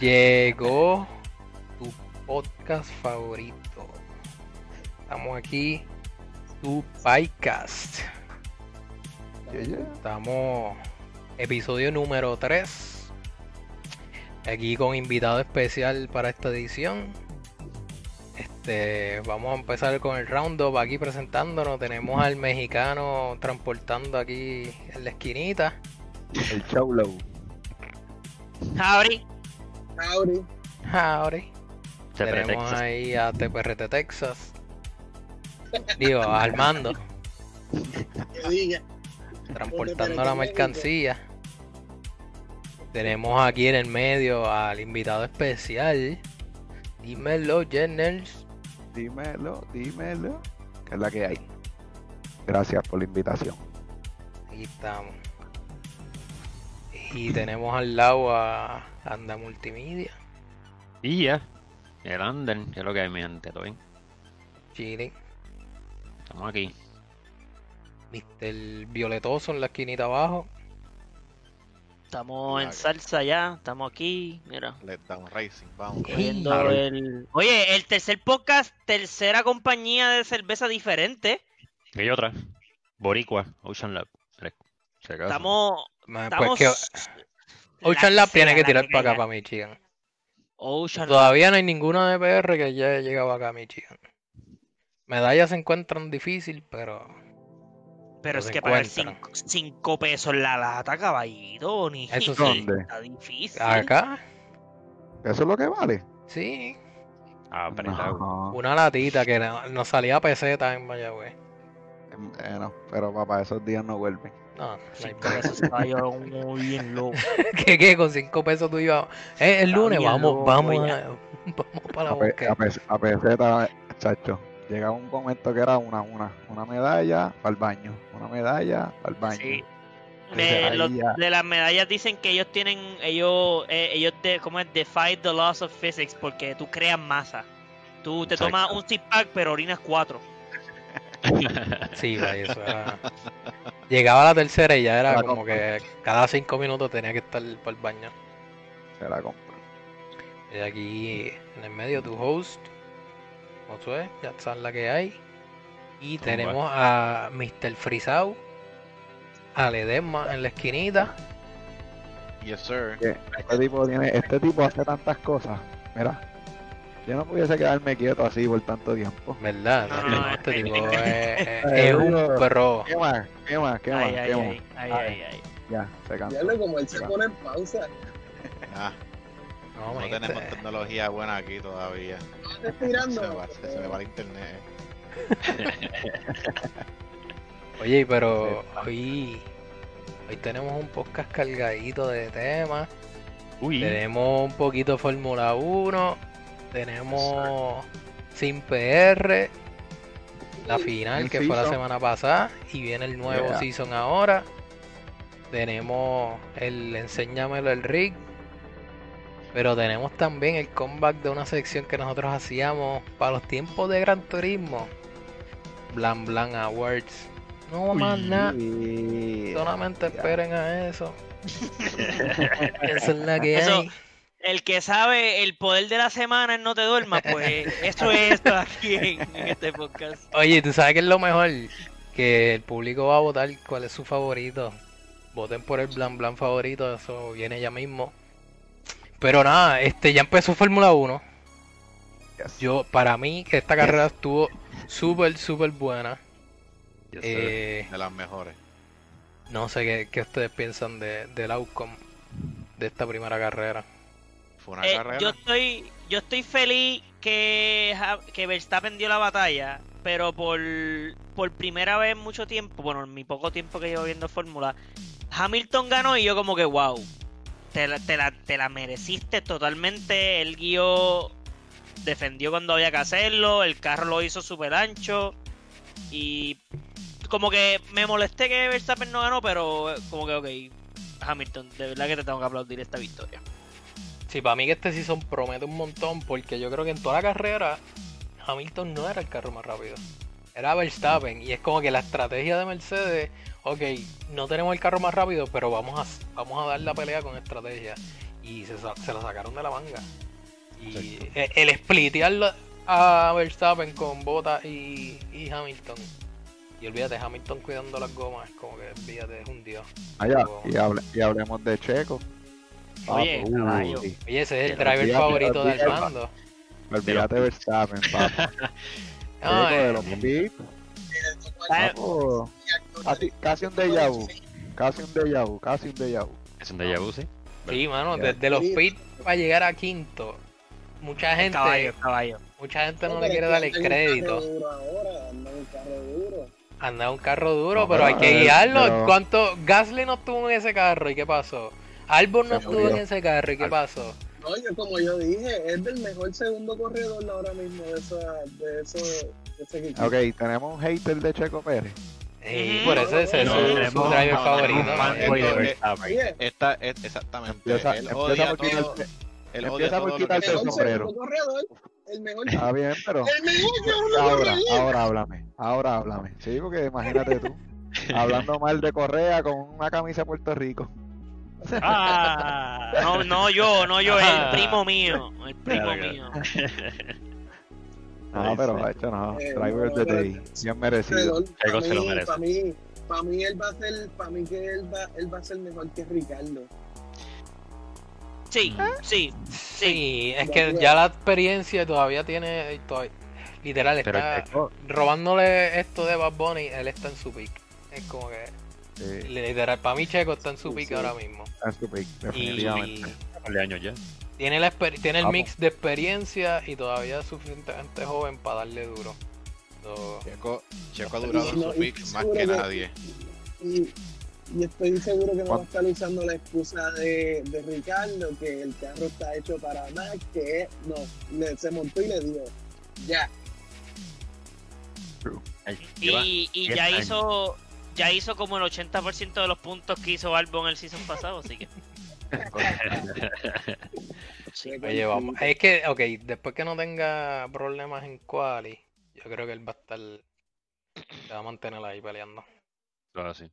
Llegó tu podcast favorito. Estamos aquí, tu podcast. Yeah, yeah. Estamos episodio número 3. Aquí con invitado especial para esta edición. Este, vamos a empezar con el roundup aquí presentándonos. Tenemos al mexicano transportando aquí en la esquinita. El Chaulo. Howdy. Howdy. Howdy. TPR Tenemos Texas. ahí a TPRT Texas. Digo, a Armando, Que diga. transportando la mercancía. Tenemos aquí en el medio al invitado especial. Dímelo, Jenners. Dímelo, dímelo. Que es la que hay. Gracias por la invitación. Aquí estamos. Y tenemos al lado a Anda Multimedia. Y ya. El Ander, que es lo que hay, mi gente, ¿todo bien? Chile. Estamos aquí. Mr. Violetoso en la esquinita abajo. Estamos en salsa ya, estamos aquí, mira, Let Down Racing, vamos. Claro. el... Oye, el tercer podcast, tercera compañía de cerveza diferente. Y hay otra. Boricua, Ocean Lab. Estamos... Ma- estamos... Pues que Ocean la Lab tiene que tirar para acá, para Michigan. Ocean Lab. Todavía no hay ninguna de PR que ya haya llegado acá a Michigan. Medallas se encuentran difícil, pero Pero es que pagar encuentran. 5 pesos la lata, caballito, ni Eso sí. ¿Dónde? Está difícil. acá ¿Eso es lo que vale? sí, Ah, apretado. No. una latita que no- nos salía peseta en Mayagüez. Eh, no, pero papá, esos días no vuelven. No, no hay Cinco pesos muy bien loco. ¿Qué, qué? Con cinco pesos tú ibas. Eh, el Está lunes bien vamos, loco vamos, ya. vamos para la A, pe- a pe- a peseta, chacho. Llegaba un momento que era una, una, una medalla para el baño. Una medalla para el baño. Sí. Entonces, Me- ahí los- ya- de las medallas dicen que ellos tienen, ellos, eh, ellos de, ¿cómo es? Defy the laws of physics porque tú creas masa. Tú te Exacto. tomas un six pack pero orinas cuatro. Sí, vaya, eso era. Llegaba a la tercera y ya era como compra. que cada cinco minutos tenía que estar para el baño. se la compro. Y aquí en el medio tu host, Josué, ya sabes la que hay. Y tenemos a Mr. Frisau, a Ledesma en la esquinita. Yes, sir. Este tipo tiene, este tipo hace tantas cosas. Mira, yo no pudiese quedarme quieto así por tanto tiempo. ¿Verdad? No, No, no, este es- tipo es- es, un perro. ¿Qué más? ¿Qué más? ¿Qué más? Ay, ay, ¿Qué más? ay, ay, ay, ay. Ya, se cansó. Diablo, como él se pone en pausa. Ah, No, tenemos este- tecnología buena aquí todavía. Estás Se va, se, se me va el internet. Oye, pero hoy, hoy tenemos un podcast cargadito de temas. Uy, Tenemos un poquito Fórmula 1. Tenemos sin PR. La final el que fue la semana pasada. Y viene el nuevo Yeah. season ahora. Tenemos el Enséñamelo el Rig. Pero tenemos también el comeback de una sección que nosotros hacíamos para los tiempos de Gran Turismo. Blan Blan Awards. No más nada. Solamente esperen a eso. Esa es la que Eso- hay. El que sabe el poder de la semana en No Te Duermas, pues eso es esto aquí en, en este podcast. Oye, ¿tú sabes qué es lo mejor? Que el público va a votar cuál es su favorito. Voten por el Blan Blan favorito, eso viene ya mismo. Pero nada, este ya empezó Fórmula 1. Yes. Yo, para mí, que esta carrera estuvo súper, súper buena. yes, sir. Eh, De las mejores. no sé qué, qué ustedes piensan de, del outcome de esta primera carrera. Fue una Eh, carrera. yo estoy yo estoy feliz que, que Verstappen dio la batalla, pero por, por primera vez en mucho tiempo, bueno, en mi poco tiempo que llevo viendo Fórmula, Hamilton ganó y yo como que wow, te la, te la, te la mereciste totalmente, el guió defendió cuando había que hacerlo, el carro lo hizo súper ancho y como que me molesté que Verstappen no ganó, pero como que ok, Hamilton, de verdad que te tengo que aplaudir esta victoria. Sí, para mí que este season promete un montón porque yo creo que en toda la carrera Hamilton no era el carro más rápido. Era Verstappen y es como que la estrategia de Mercedes, ok, no tenemos el carro más rápido, pero vamos a, vamos a dar la pelea con estrategia. y se, lo sacaron de la manga. Y Exacto. e- el splitear a Verstappen con Bottas y, y Hamilton. Y olvídate, Hamilton cuidando las gomas, es como que olvídate, es un dios. Y, hable- y hablemos de Checo. Oye, Papo, caballo. uy, Oye, ese es el Que driver favorito de olvídate. Armando. olvídate de Verstappen, papo. No, eh, de los pits, Ah, papo. Casi, casi un déjà vu. Casi un déjà vu, casi un déjà vu. Es un déjà vu, sí. Sí, mano, desde los pits para llegar a quinto, mucha gente, Caballo, caballo. mucha gente no le quiere dar el crédito. Ahora, anda un carro duro. Anda un carro duro, No, pero hay pero, que eh, guiarlo. pero- ¿Cuánto? Gasly no estuvo en ese carro y qué pasó. Albon no estuvo en ese carro y qué Al- pasó. No, yo, como yo dije, es del mejor segundo corredor ahora mismo de, esa, de, eso, de ese equipo. Ok, tenemos un hater de Checo Pérez. Y Ujú. por eso es su driver favorito. Esta es exactamente. Empieza, él empieza por. Él empieza que el sombrero. El mejor, Está bien, pero el mejor ahora, ahora háblame. Ahora háblame. Sí, porque imagínate tú. Hablando mal de Correa con una camisa de Puerto Rico. Ah, no, no yo, no yo, el primo mío. El primo Claro, mío. No, pero de hecho no. Eh, Driver no, of the pero- day. Bien merecido. Para se lo mí, merece. para mí, para mí él va a ser, para mí que él va, él va a ser mejor que Ricardo. Sí, sí. Sí, es que ya la experiencia todavía tiene. todavía- literal, está robándole esto de Bad Bunny. Él está en su pick. Es como que. Sí, Literal, para mí, Checo está en su Sí, pick sí. ahora mismo. está en su pick, Y definitivamente. de años ya. tiene, la tiene el Vamos. mix de experiencia y todavía es suficientemente joven para darle duro. So, Checo, Checo ha durado en su y pick más que que- nadie. Y, y estoy seguro que no va a estar usando la excusa de, de Ricardo, que el carro está hecho para más, que no, le, se montó y le dio. Ya. Y, y 10 ya años. hizo ya hizo como el 80% de los puntos que hizo Albon el season pasado, así que Sí, Oye, vamos. Es que, ok, después que no tenga problemas en quali, yo creo que él va a estar. Se va a mantener ahí peleando. Sí.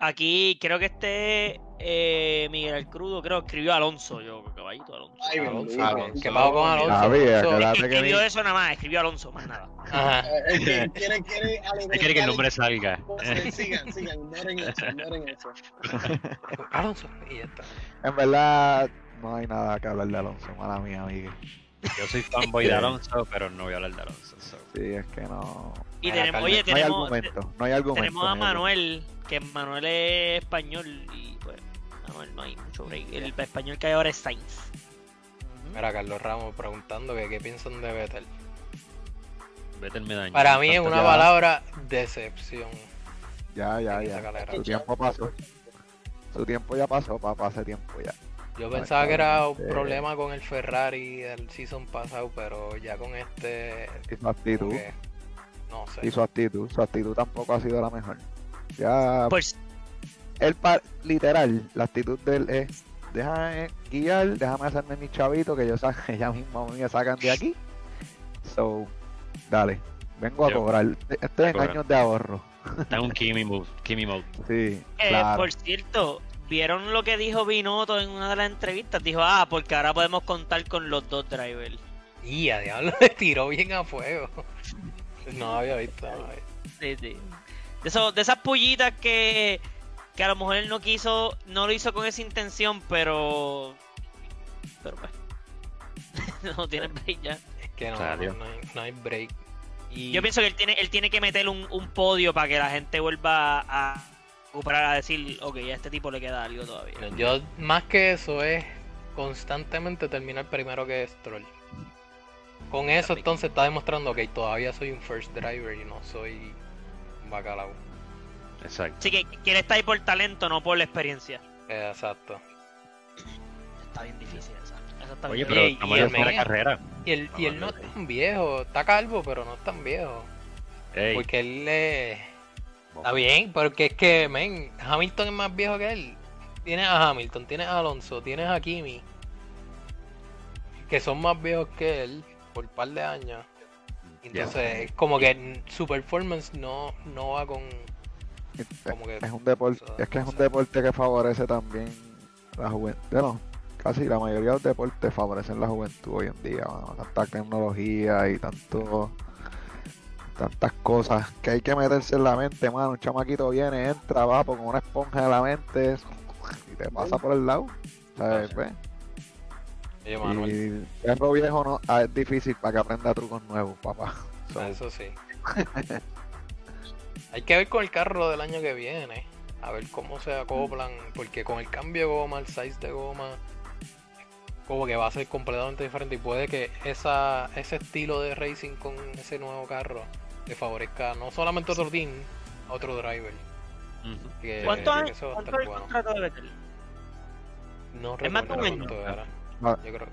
aquí creo que este eh, Miguel el Crudo creo que escribió Alonso, yo caballito Alonso. Ay, Alonso. bendito. Alonso. ¿Qué pasó con Alonso? Javi, Alonso- acuérdate que escribió eso nada más, escribió Alonso, más nada. Ajá. Eh, es que quiere, quiere Él quiere que el nombre salga. Sigan, sigan, ignoren eso, ignoren eso. Alonso, y ya está. En verdad, no hay nada que hablar de Alonso, mala mía, amiga. Yo soy fanboy de Alonso, pero no voy a hablar de Alonso. so. Sí, es que no. Y Mira, tenemos, No hay argumento, no hay argumento. tenemos a. Manuel, que Manuel es español y pues Manuel no hay mucho break. El español que hay ahora es Sainz. Mira, Carlos Ramos preguntando que qué piensan de Vettel. Vete el medallón. Para mí es una ya. palabra decepción. Ya, ya, ya. Su tiempo pasó. Su tiempo ya pasó, papá, hace tiempo ya. Yo pensaba que era un Lamentablemente. problema con el Ferrari del season pasado, pero ya con este. Y su actitud. que, no sé. Y su actitud. Su actitud tampoco ha sido la mejor. Ya, Pues él, pa- literal, la actitud de él es: déjame guiar, déjame hacerme mi chavito, que yo sa ella misma me sacan de aquí. So, dale, vengo a Yo- cobrar. Estoy en años de ahorro. Está un Kimi mode. Kimi mode. Sí, Eh, claro. Por cierto, ¿vieron lo que dijo Binotto en una de las entrevistas? Dijo, ah, porque ahora podemos contar con los dos drivers. Y a diablo le tiró bien a fuego. No había visto. no había. Sí, sí. De, eso- de esas pullitas que, que a lo mejor él no quiso, no lo hizo con esa intención, pero... Pero pues... no tiene break ya. Es que no, Salió. no, no hay, no hay break. Y Yo pienso que él tiene, él tiene que meter un, un podio para que la gente vuelva a recuperar, a decir, ok, a este tipo le queda algo todavía. yo, más que eso, es constantemente terminar primero que Stroll. Con eso, entonces está demostrando que todavía soy un first driver y no soy un bacalao. Exacto. Así que, él está ahí por talento, no por la experiencia. Exacto. Está bien difícil esa. esa está Oye, bien pero y- y el carrera. Y él, y él no es tan viejo. Está calvo, pero no es tan viejo. Ey, Porque él es... Está bien, porque es que, men, Hamilton es más viejo que él. Tienes a Hamilton, tienes a Alonso, tienes a Kimi. Que son más viejos que él por un par de años. Entonces, es como que su performance no, no va con... como que- es un deporte, es que es un deporte que favorece también la juventud. Bueno, casi la mayoría de los deportes favorecen la juventud hoy en día. Tanta tecnología y tanto tantas cosas que hay que meterse en la mente, mano. Un chamaquito viene, entra, va con una esponja en la mente y te pasa por el lado. ¿sabes? Pues, Oye, Manuel, y perro viejo no, ah, es difícil para que aprenda trucos nuevos, papá. So, eso sí. Hay que ver con el carro del año que viene. A ver cómo se acoplan. Porque con el cambio de goma, el size de goma, como que va a ser completamente diferente. Y puede que esa, ese estilo de racing con ese nuevo carro le favorezca no solamente a otro team, a otro driver. Ujú. Que, ¿Cuánto que es eso cuánto el bueno. contrato de Vettel? No Es más de un recuerdo año. cuánto era. Ah. Yo creo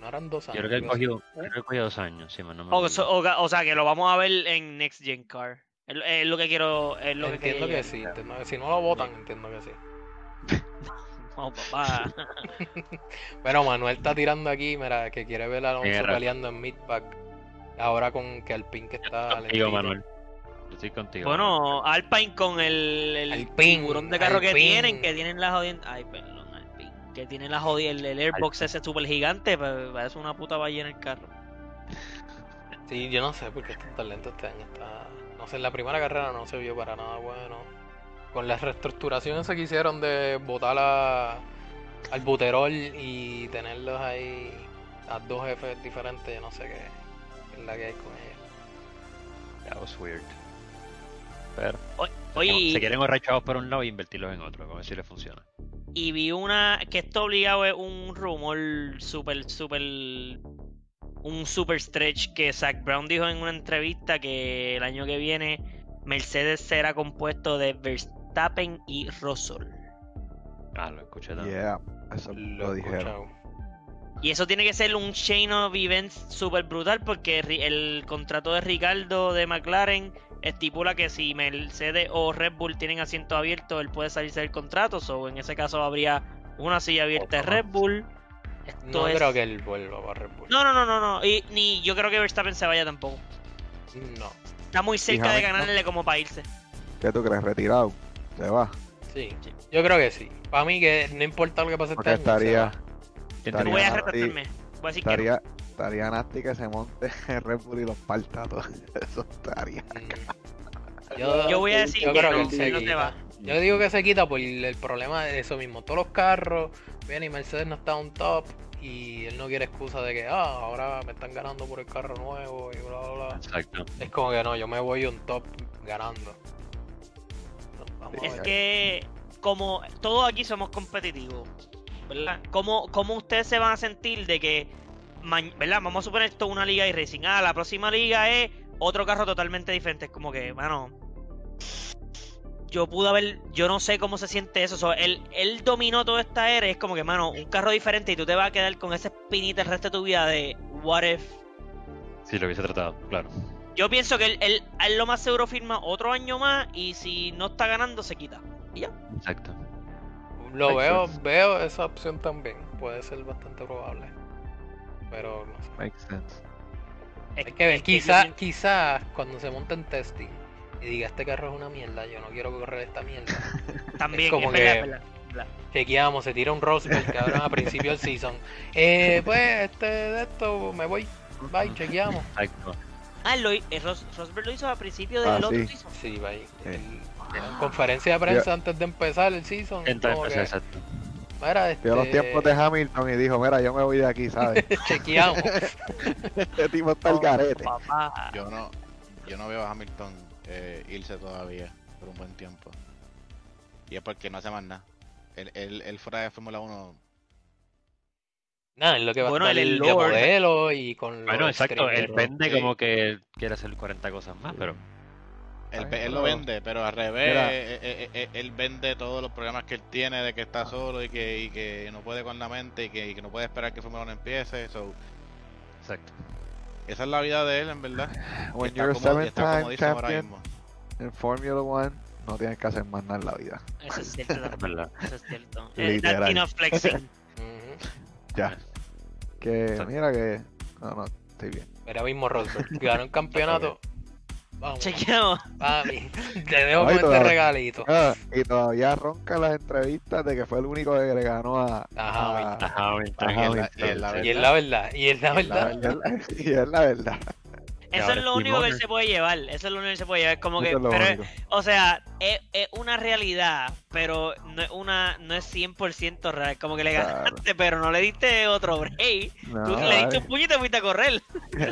no eran dos Yo años. creo que cogió, creo que cogió dos años, sí, no me O, so- o- o sea, que lo vamos a ver en Next Gen Car. Es, es lo que quiero. Es lo que Entiendo que sí, entiendo que si no lo votan, entiendo que sí. No, papá. Pero Manuel está tirando aquí, mira, que quiere ver a Alonso peleando en midpack. Ahora con que Alpine que está Contigo. Manuel. Yo estoy contigo. Bueno, Alpine con el, el Alpine, tiburón de carro que tienen, que tienen la jodida. Ay, perdón, Alpine. Que tienen la jodida, el, el airbox ese super gigante, pues, parece una puta ballena en el carro. Sí, yo no sé por qué está tan lento este año. Está... No sé, en la primera carrera no se vio para nada bueno. Con las reestructuraciones que hicieron de botar a- al buterol y tenerlos ahí a dos jefes diferentes, yo no sé qué es la que hay con ellos. That was weird. Pero Oye, se quieren ahorrar chavos por un lado e invertirlos en otro, a ver si les funciona. y vi una que esto obligado es un rumor super, super. Un super stretch que Zach Brown dijo en una entrevista que el año que viene Mercedes será compuesto de Verstappen y Russell. Ah, lo escuché también. yeah, eso Lo lo dijeron. Y eso tiene que ser un chain of events super brutal porque el contrato de Ricardo de McLaren estipula que si Mercedes o Red Bull tienen asiento abierto, él puede salirse del contrato. O en ese caso habría una silla abierta de. Red Bull. Esto No es- creo que él vuelva para Red Bull. No, no, no, no, no. Y ni yo creo que Verstappen se vaya tampoco. No. Está muy cerca de ganarle como para irse. ¿Qué tú crees? ¿Retirado? ¿Se va? Sí. Yo creo que sí. Para mí que no importa lo que pase este Porque año. estaría- va. ¿Quién Estaría- Voy a retratarme. Voy a decir que no. Estaría, estaría nasty que se monte en Red Bull y los parta. Eso estaría. Mm. Yo, Yo voy a decir yo que creo no, que se quita. va. Yo digo que se quita por el problema de eso mismo. Todos los carros, bien, y Mercedes no está on top. Y él no quiere excusa de que, ah, ahora me están ganando por el carro nuevo y bla, bla, bla. Exacto. Es como que no, yo me voy un top ganando. Vamos Es que como todos aquí somos competitivos, ¿verdad? ¿Cómo, cómo ustedes se van a sentir de que, ¿verdad? Vamos a suponer esto es una liga de racing. Ah, la próxima liga es otro carro totalmente diferente. Es como que, bueno, yo pude haber, yo no sé cómo se siente eso. So, él, él dominó toda esta era. Es como que, mano, un carro diferente y tú te vas a quedar con esa espinita el resto de tu vida de, what if Sí, lo hubiese tratado, claro. yo pienso que él, él, él lo más seguro firma otro año más y si no está ganando se quita. Y ya. Exacto. Lo Makes veo, sense. veo esa opción también. Puede ser bastante probable. Pero no sé. Makes sense. Es- Hay que ver, yo quizás quizás cuando se monte en testing y diga este carro es una mierda, yo no quiero correr esta mierda. también es como es que- verdad, verdad. Chequeamos, se tira un Rosberg cabrón a principio del season. Eh, pues este de esto me voy. Bye, chequeamos. Exacto. Ah, lo, eh, Ros- Rosberg lo hizo a principio Ah, del otro sí. season. Sí, bye. Sí. El- en conferencia de prensa antes de empezar el season. Entonces, que, exacto. mira, Vio los este, tiempos de Hamilton y dijo, mira, yo me voy de aquí, ¿sabes? chequeamos. este tipo está el garete. Papá. Yo no, yo no veo a Hamilton eh, irse todavía por un buen tiempo. Y es porque no hace más nada. Él, él, él fuera de Fórmula 1 Nada, es lo que va Bueno, a estar de Lord. modelo y con Bueno, exacto. Él vende como que quiere hacer 40 cosas más, pero Él, Ay, él lo vende, pero al revés, Mira. eh, eh, eh, él vende todos los problemas que él tiene de que está solo y que, y que no puede con la mente y que, y que no puede esperar que Fórmula 1 empiece. So, exacto. esa es la vida de él, en verdad. When está you're a como- y está seven-time comodísimo ahora champion mismo. en Formula One, no tienes que hacer más nada en la vida. Eso es cierto verdad. Eso es cierto. Literal. that's enough flexing. Ya. Que, mira que... No, no, estoy bien. Mira mismo Rosberg. Ganó un campeonato Vamos, Chequeamos. papi. Te dejo Ay, con este regalito. Ah, y todavía ronca las entrevistas de que fue el único que le ganó a. Ajá, a- Ajá. Ajá, Y es la- y es la Y es la verdad, y es la verdad. y es la- verdad. Eso es lo único que él se puede llevar. Eso es lo único que él se puede llevar. Como que, es pero, o sea, es, es una realidad, pero no es una, no es 100% real. Como que le Claro. ganaste, pero no le diste otro break. No, Tú le diste un puño y te fuiste a correr.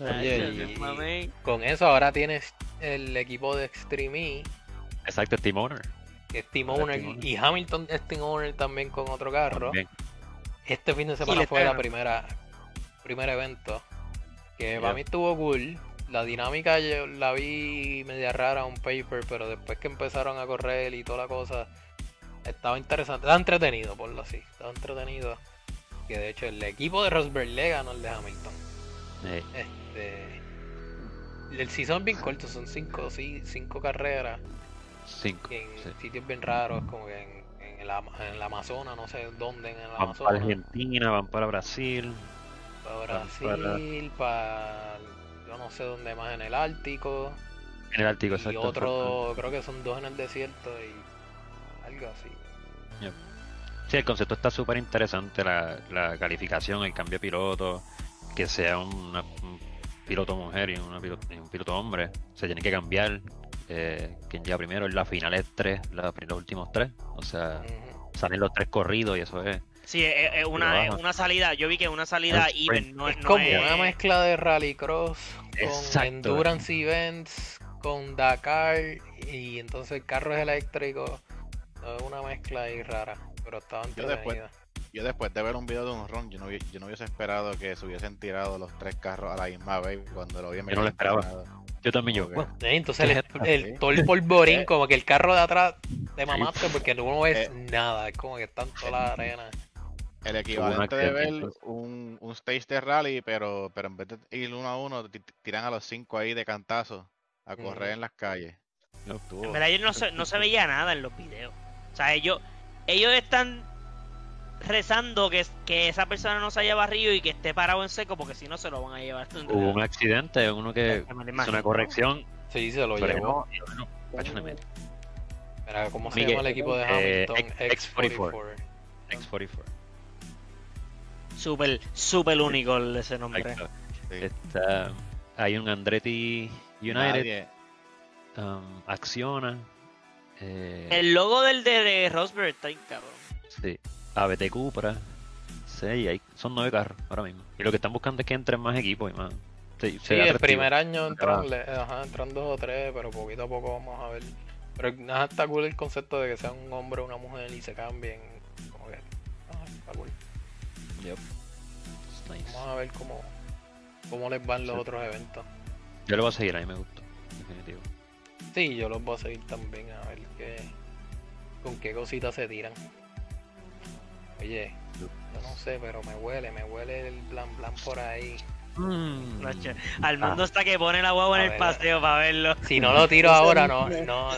Oye, y-. Con eso ahora tienes el equipo de Extreme E, Exacto, Team Owner. que es Team Owner, Team Owner. y Hamilton es Team Owner también con otro carro. También. Este fin de semana fue la primera primer evento. Que Yeah. para mí estuvo cool. La dinámica yo la vi media rara un paper, pero después que empezaron a correr y toda la cosa, estaba interesante. Estaba entretenido, por lo así. Estaba entretenido. Que de hecho el equipo de Rosberg le ganó el de Hamilton. Eh, Este. El season bien corto, son cinco, sí, cinco carreras cinco. en sí. sitios bien raros, como que en, en el, Ama- en el Amazonas, no sé dónde en el Van para Amazonas. Argentina, van para Brasil. Para para- Brasil, para yo no sé dónde más en el Ártico En el Ártico, y exacto. otro, creo que son dos en el desierto y algo así. Sí, el concepto está súper interesante, la, la calificación, el cambio de piloto, que sea un piloto mujer y, una piloto- y un piloto hombre, se tiene que cambiar. Eh, quien llega primero en la final es tres, la- los últimos tres, o sea, salen los tres corridos y eso es. Sí, es, es una, es baja. una salida. Yo vi que es una salida even. No, es no como es- una mezcla de rallycross con endurance events, con Dakar y entonces el carro es eléctrico. Es una mezcla ahí rara, pero estaba Yo después- entretenida. Yo después de ver un video de un ron, yo no, hubi- yo no hubiese esperado que se hubiesen tirado los tres carros a la misma vez cuando lo vi en Yo no lo esperaba. Yo también yo. Sí, entonces ¿Qué el, el- todo el polvorín, Eh. como que el carro de atrás te mamaste porque tú no ves Eh. nada, es como que está en toda la arena. El equivalente de ver un, un stage de rally, pero, pero en vez de ir uno a uno, ti- tiran a los cinco ahí de cantazo a correr en las calles. No. En verdad, yo no se, no se veía nada en los videos. O sea, ellos, ellos están rezando que, que esa persona no se haya barrido y que esté parado en seco, porque si no se lo van a llevar. Hubo un accidente, uno que imagino. una corrección, Sí, se lo llevó. Mira, ¿cómo se Miguel, llama el equipo de eh, Hamilton? X- X44. X44. Súper, súper único el- ese nombre. Sí. Está, hay un Andretti United, um, Acciona, eh, El logo del de, de Rosberg está bien cabrón. sí, ABT Cupra, sí, hay, son nueve carros ahora mismo. Y lo que están buscando es que entren más equipos y más. Sí, el primer año entran, le- ajá, entran dos o tres, pero poquito a poco vamos a ver. Pero nada, está cool el concepto de que sea un hombre o una mujer y se cambien. Como que, ah, está cool. Yep. Nice. Vamos a ver cómo, cómo les van los Sí. otros eventos. Yo lo voy a seguir, a mí me gustó, definitivo. Sí, yo los voy a seguir también a ver qué, con qué cositas se tiran. Oye, yo no sé, pero me huele, me huele el blan blan por ahí. Mm. Armando está que pone la guagua A en el paseo para verlo. Si no lo tiro ahora, no, no.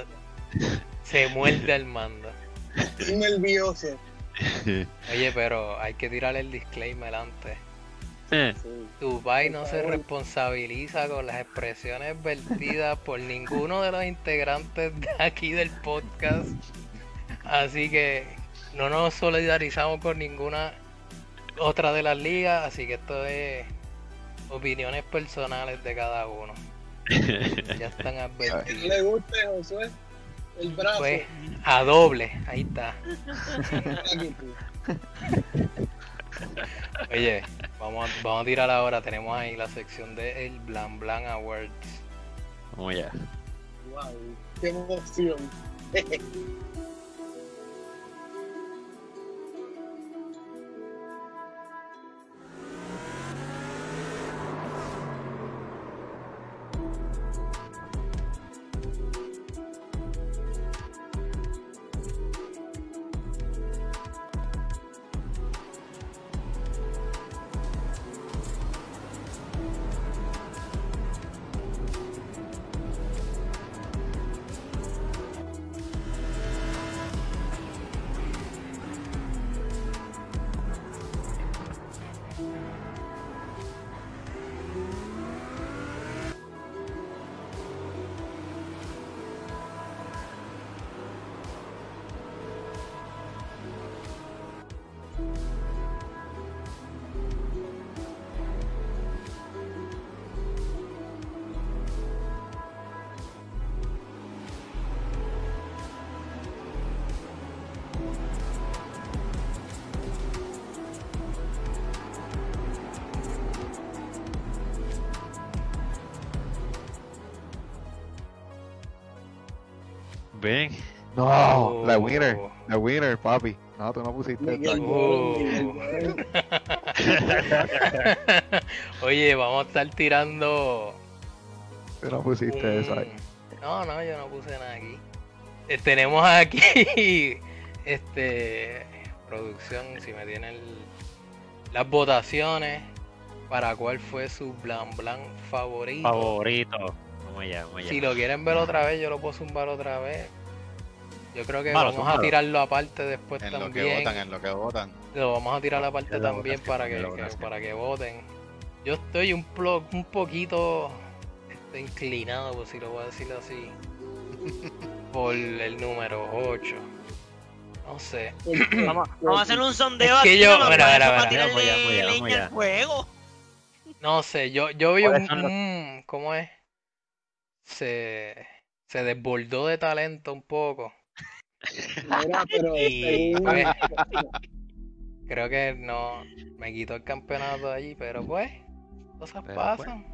Se muerde el mando. Estoy nervioso. Oye, pero hay que tirarle el disclaimer antes. Eh, Sí. Dubai no se responsabiliza con las expresiones vertidas por ninguno de los integrantes de aquí del podcast. Así que no nos solidarizamos con ninguna otra de las ligas, así que esto es opiniones personales de cada uno. Ya están advertidos. le guste, Josué. El brazo. Pues a doble, ahí está. Oye, vamos a, vamos a tirar ahora. Tenemos ahí la sección de el Blan Blan Awards. Vamos allá. Wow, qué emoción. papi. No, tú no pusiste Miguel. Oh. Oye, vamos a estar tirando. Tú no pusiste eso ahí. No, no, yo no puse nada aquí. Eh, tenemos aquí. Este. Producción, si me tienen el- las votaciones para cuál fue su blan blan favorito. Favorito. Vamos allá, vamos allá. Si lo quieren ver otra vez, yo lo puedo zumbar otra vez. Yo creo que vamos a tirarlo aparte después En lo que también. votan, en lo que votan. Lo vamos a tirar aparte también para que, para que voten. Yo estoy un, plo- un poquito este, inclinado, por si lo voy a decir así, por el número 8. No sé. Vamos, vamos a hacer un sondeo Es que aquí, yo- ¿no? mira, mira, mira, leña allá. al fuego. No sé, yo, yo vi ¿Cuáles un, un- ¿Cómo es? Se, se desbordó de talento un poco. Mira, pero pues, Creo que no me quitó el campeonato de allí, pero pues, cosas Pero, pasan.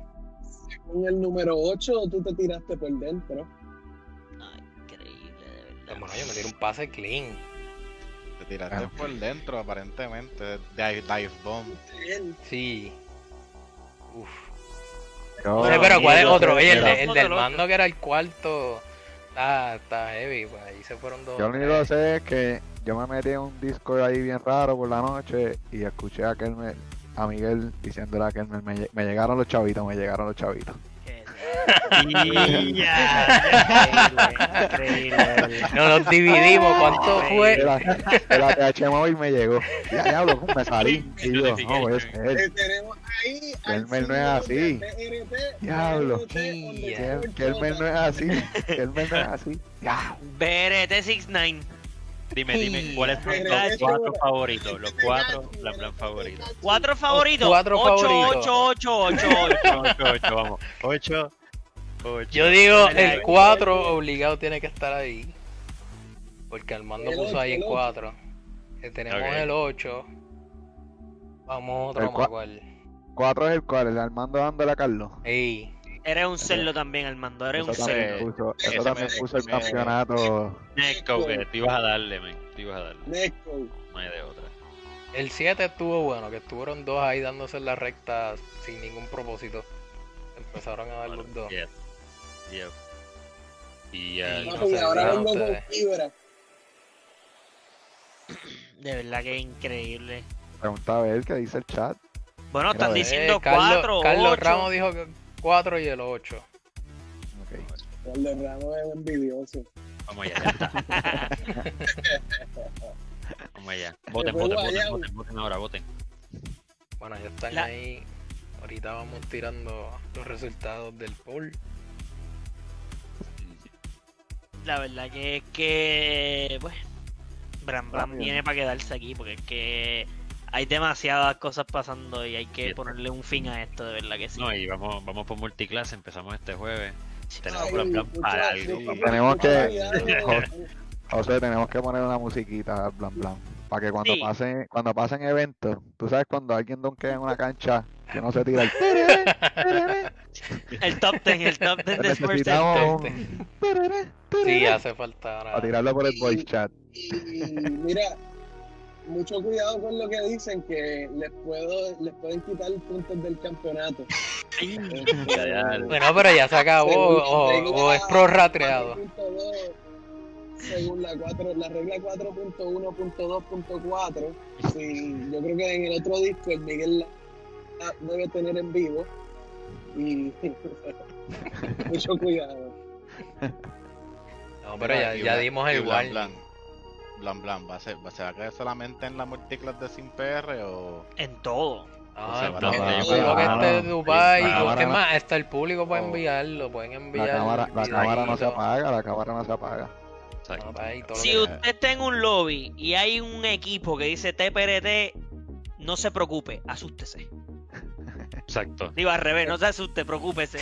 según el número 8, tú te tiraste por dentro. Ay, increíble, de Pues, verdad. bueno, yo me tiré un pase clean. Te tiraste por dentro, aparentemente. Dive, dive bomb. Sí. Uf. No sé, pero ¿cuál es otro? Oye, el, de- del mando que era el cuarto. Está, está heavy, pues ahí se fueron dos. Yo lo único que sé es que yo me metí en un disco ahí bien raro por la noche y escuché a aquel me- a Miguel diciéndole a aquel me, me, lle- me llegaron los chavitos, me llegaron los chavitos. Ya, increíble, increíble. No nos dividimos. ¿Cuánto fue? El, el ATH móvil me llegó. Ya, diablo, ¿cómo me salí? Y yo, no puede eh, ser. tenemos ahí Que el al Mel no es así. Diablo. Men no es así. Que el men no es así. Ya. BRT69. Dime, dime, ¿cuáles son los cuatro favoritos? Los cuatro plan plan favoritos. ¿Cuatro favoritos? cuatro 8, favoritos. 8, 8, 8, 8. 8, 8, vamos. 8, 8. Yo digo, el dale. 4 obligado tiene que estar ahí. Porque Armando El puso ocho, ahí el el ocho. 4. Que tenemos el 8. Vamos otro El más cual. Cuatro es el cual, el Armando dándole a Carlos. Ey. Eres un cerdo también, Armando. Eres un Eso también cerdo. puso, Ese eso también me- puso el me- campeonato. Nesco, que tú ibas a darle, men. Tú ibas a darle. Nesco. No hay de otra. El 7 estuvo bueno, que estuvieron dos ahí dándose en la recta sin ningún propósito. Empezaron a dar los dos. Y Y uh, no Papi, sé, ahora digan vengo con ustedes. fibra. De verdad que increíble. Pregunta a ver qué dice el chat. Bueno, están diciendo Eh, Carlos, 4, Carlos 8. Ramos dijo que 4 y el 8. Ok. Carlos Ramos es envidioso. vamos allá, ya está. Vamos allá. Voten, voten, voten, voten, voten ahora, voten. Bueno, ya están La- ahí. Ahorita vamos tirando los resultados del poll. La verdad que es que, pues, Bram Bram viene para quedarse aquí porque es que hay demasiadas cosas pasando y hay que Sí. ponerle un fin a esto, de verdad que sí. No, y vamos, vamos por multiclase, empezamos este jueves. Tenemos Ay, plan plan para algo. Tenemos que-. José, tenemos que poner una musiquita, blan blan. Para que cuando Sí. pasen, cuando pasen eventos, tú sabes cuando alguien donkea en una cancha, que no se tira el El top 10, el top 10 de Sports un Sí, hace falta ahora. para tirarlo por el voice chat. Y mira, mucho cuidado con lo que dicen, que les puedo les pueden quitar puntos del campeonato. Este. Bueno, pero ya se acabó según o, es prorrateado. 4.2, Según la, 4, la regla 4.1.2.4, sí, yo creo que en el otro disco el Miguel la debe tener en vivo. Y mucho cuidado. No, pero ya, ya dimos el warning. Blan. Blan ¿va a ser, va- ¿se va a quedar solamente en la multiclass de Sin PR o...? En todo. Ah, el esté de. Dubai, más, hasta el público puede Oh. enviarlo, pueden La enviar. cámara, la cámara no se apaga, la cámara no se apaga. Si usted está en un lobby y hay un equipo que dice TPRT, no se preocupe, asústese. Exacto. Digo al revés, no se asuste, preocúpese.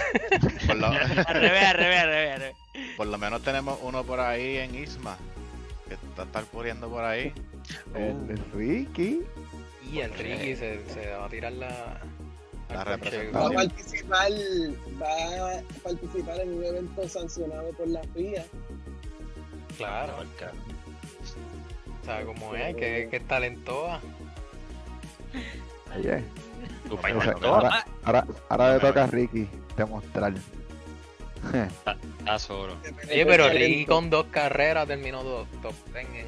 Por lo, Al revés, al revés, al revés. al revés. por lo menos tenemos uno por ahí en Isma, que está estar corriendo por ahí. El, el Ricky. Y el Ricky se, se va a tirar la. La Va a participar, va a participar en un evento sancionado por la FIA. claro. Carajo. ¿Sabes cómo es? Que, que es talentosa. Oye, Tu o país sea, no ahora, ahora, ahora le toca a Ricky demostrar. está solo. Oye, pero Ricky con dos carreras terminó dos top 10 en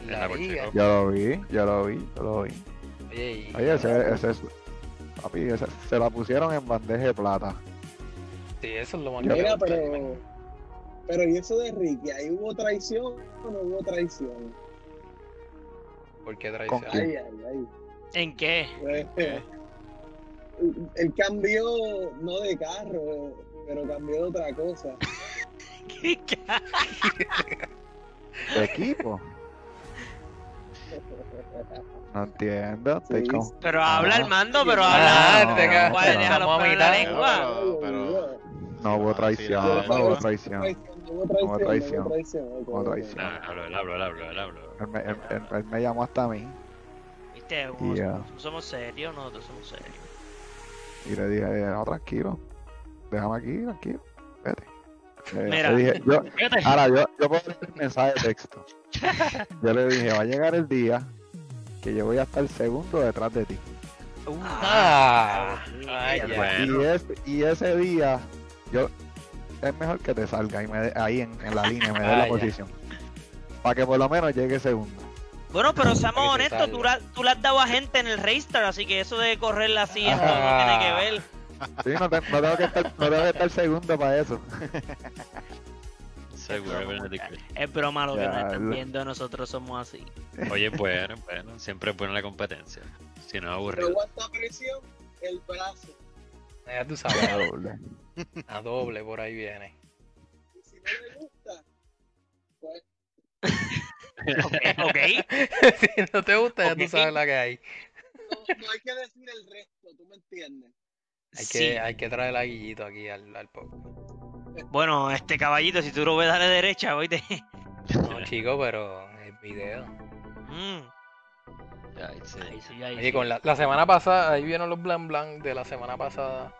En la liga. Yo lo vi, yo lo vi, yo lo vi. Oye, Oye, ese, ese es. Papi, ese- se la pusieron en bandeja de plata. sí, eso es lo más Mira, pero. Pero ¿y eso de Ricky? ¿Ahí hubo traición o no hubo traición? ¿Por qué ¿Con traición? Ay, ay, ay. ¿En qué? Eh, Él cambió, no de carro, pero cambió de otra cosa. ¿Qué ca- ¿De equipo? No entiendo. Sí. como- Pero Ah. habla Armando, pero Ah, habla. te no, no, no, Déjalo a la lengua. Pero, pero, No hubo Ah, traición, sí, no, hubo traición. No hubo traición, no hubo traición. ok, No hubo ok. traición. Ah, hablo, él hablo, él hablo, él hablo. Él me, él- él- él me llamó hasta a mí ¿Viste? Nosotros somos serios, nosotros somos serios. y le dije, eh, no, tranquilo, déjame aquí, tranquilo, vete. Eh, Mira. dije, yo, ahora yo, yo puedo leer el mensaje de texto. Yo le dije, va a llegar el día que yo voy a estar segundo detrás de ti. Ah, ay, ya. Bueno. Y, ese, y ese día, yo es mejor que te salga y me dé- ahí en, en la línea, me dé Ah, la ya. posición. Para que por lo menos llegue segundo. Bueno, pero seamos honestos, tú, la- tú le has dado a gente en el Raystar, así que eso de correrla así, eso no Ah. tiene que ver. Sí, no, te- no tengo, que estar, no tengo que estar segundo para eso. Seguro, Benedict. Es broma lo que Ya, nos están viendo, nosotros somos así. Oye, bueno, bueno, siempre es buena la competencia. Si no es Pero aburrido. aguanta presión, el brazo. Ya tú sabes, Ya doble. a doble por ahí viene. Y si no le gusta, pues Ok, ok. si no te gusta, ya tú sabes la que hay. no, no hay que decir el resto, ¿tú me entiendes? Hay Sí. que, hay que traer a Guillito aquí al, al podcast. Bueno, este caballito, si tú lo ves, dale derecha, oíste. No, chico, pero el video. Mm, Ay, sí. ahí sí, ahí Oye, sí. con la, la semana pasada, ahí vieron los blan blan de la semana pasada.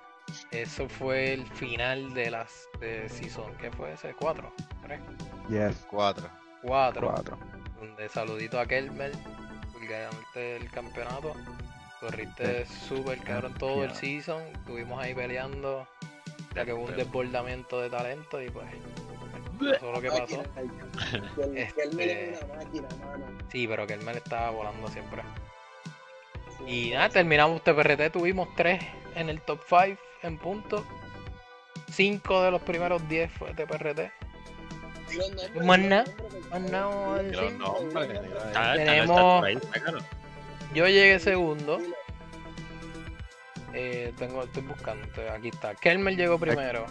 Eso fue el final de las de season. ¿Qué fue ese? ¿Cuatro? ¿Tres? Yes, Cuatro. Cuatro. cuatro. Donde saludito a Kelmer el campeonato. Corriste súper cabrón todo el season. Estuvimos ahí peleando. Ya que hubo un desbordamiento de talento y pues. Eso es lo que pasó. Que él, que él me Este- es una máquina, mano. Sí, pero Kelmer estaba volando siempre. Y nada, terminamos TPRT, tuvimos tres en el top 5 en punto. Cinco de los primeros 10 fue los nombres, Más nada, más nada. Ah, Tenemos- Yo llegué segundo. Eh, tengo, estoy buscando, aquí está. Kelmer llegó primero.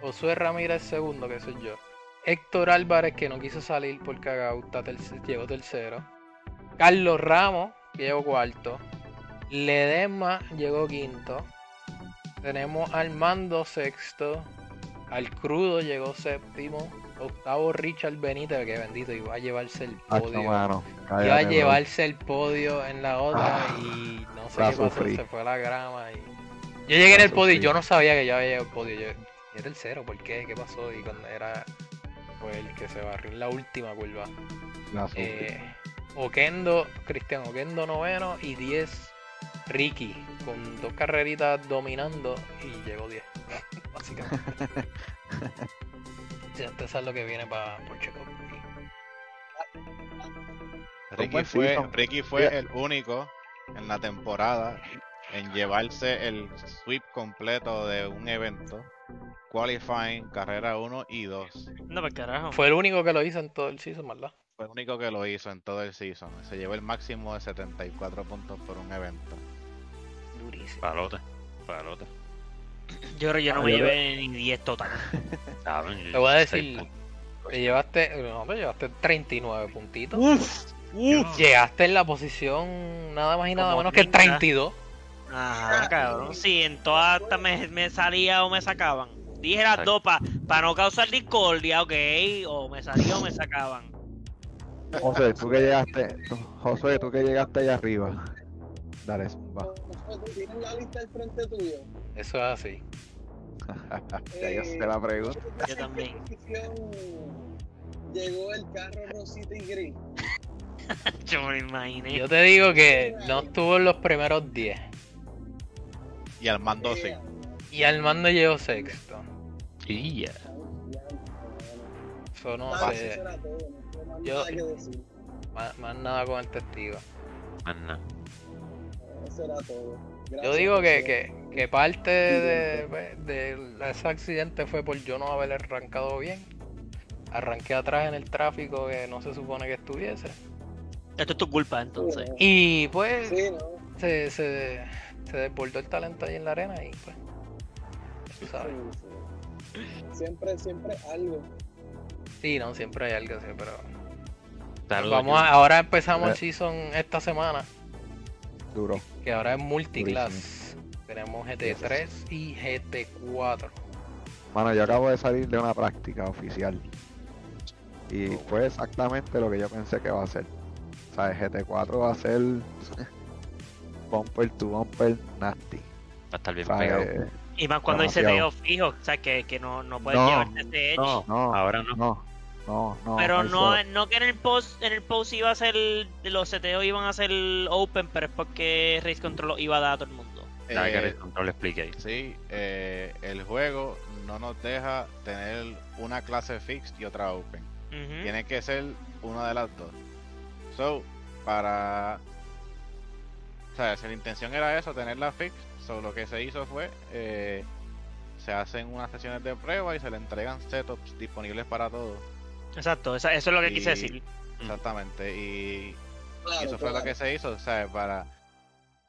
Josué Ramírez segundo, que soy yo. Héctor Álvarez, que no quiso salir por cagado, está terc- llegó tercero. Carlos Ramos, que llegó cuarto. Ledesma llegó quinto. Tenemos a Armando sexto. Al Crudo llegó séptimo. Octavo Richard Benítez, que bendito, iba a llevarse el podio. mano. Iba a llevarse el podio en la otra y no sé qué pasó, sufrí. se fue a la grama y... Yo llegué en el podio y yo no sabía que yo había llegado al podio, yo era el cero, ¿por qué? ¿Qué pasó? Y cuando era fue el que se barrió en la última curva. Eh, Oquendo, Cristian Oquendo noveno y 10 Ricky, con dos carreritas dominando y llegó 10, básicamente. ya usted sabe lo que viene para Cup. Ricky fue, season. Ricky fue Yeah. el único en la temporada en llevarse el sweep completo de un evento, qualifying, carrera 1 y 2. No, pues carajo. Fue el único que lo hizo en todo el season, ¿verdad? Fue el único que lo hizo en todo el season. Se llevó el máximo de 74 puntos por un evento. Durísimo. Palote, palote. Yo creo que yo no Ah, me yo llevé ni 10 total. Te voy a decir, te llevaste, no, te llevaste 39 puntitos. Uf, uf. Llegaste en la posición nada más y nada Como menos que 30. 32. Ajá, cabrón. Sí, en todas me, me salía o me sacaban. Dije las dos para no causar discordia, ok. O me salía o me sacaban. José, tú que llegaste, José, tú que llegaste allá arriba. Dale, zumba. ¿Tú tienes la lista al frente tuyo? Eso es así. ya yo sé la pregunta. Yo también. ¿Qué posición llegó el carro rosita y gris. Yo me lo imaginé. Yo te digo que no estuvo en los primeros 10. Y Armando sí. Ea, Y Armando llegó sexto. Y ya. Eso no nada, sé. eso todo, no Yo- nada que decir. Más, más nada con el testigo. Más nada. Eso era todo. Yo digo que, que, que parte de, pues, de ese accidente fue por yo no haber arrancado bien. Arranqué atrás en el tráfico que no se supone que estuviese. Esto es tu culpa, entonces. Sí, Y pues Sí, no. se, se, se desbordó el talento ahí en la arena y pues. tú sabes. Sí, sí. Siempre, siempre algo. Sí, no, siempre hay algo así, pero. Vamos a- ahora empezamos el season esta semana, Duro. que ahora es multiclass. Tenemos GT3 y GT4. Mano, yo acabo de salir de una práctica oficial. Y fue exactamente lo que yo pensé que va a ser. O sea, el GT4 va a ser bumper to bumper nasty. Va a estar bien O sea, pegado. eh, Y más cuando hay seteo fijo, o sea, que, que no, no puedes No. llevarte ese edge. No, no, ahora no. no, no, no. pero no, no que en el post en el post iba a ser los seteos iban a ser open, pero es porque Race Control iba a dar a todo el mundo. Nada que Eh, el control explique ahí. Sí, eh, el juego no nos deja tener una clase fixed y otra open. Tiene que ser una de las dos. So, para. O sea, si la intención era eso, tenerla fixed, so, lo que se hizo fue. eh, se hacen unas sesiones de prueba y se le entregan setups disponibles para todos. Exacto, eso es lo que Y- quise decir. Exactamente. Y Claro, Y eso fue lo que se hizo, ¿sabes? Para,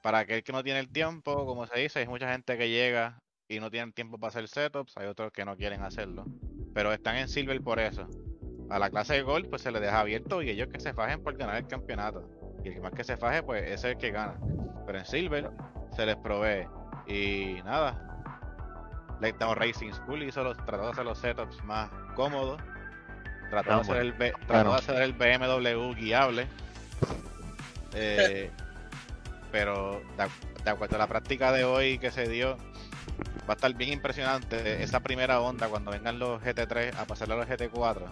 para aquel que no tiene el tiempo, como se dice, hay mucha gente que llega y no tienen tiempo para hacer setups, hay otros que no quieren hacerlo. Pero están en Silver por eso. A la clase de Gold pues se les deja abierto y ellos que se fajen por ganar el campeonato. Y el que más que se faje, pues ese es el que gana. Pero en Silver se les provee. Y nada. Letdown Racing School hizo los, trató de hacer los setups más cómodos. Trató de hacer el, B- trató Bueno. de hacer el BMW guiable. Eh, pero de acuerdo a la práctica de hoy que se dio, va a estar bien impresionante esa primera onda cuando vengan los GT3 a pasarle a los GT4.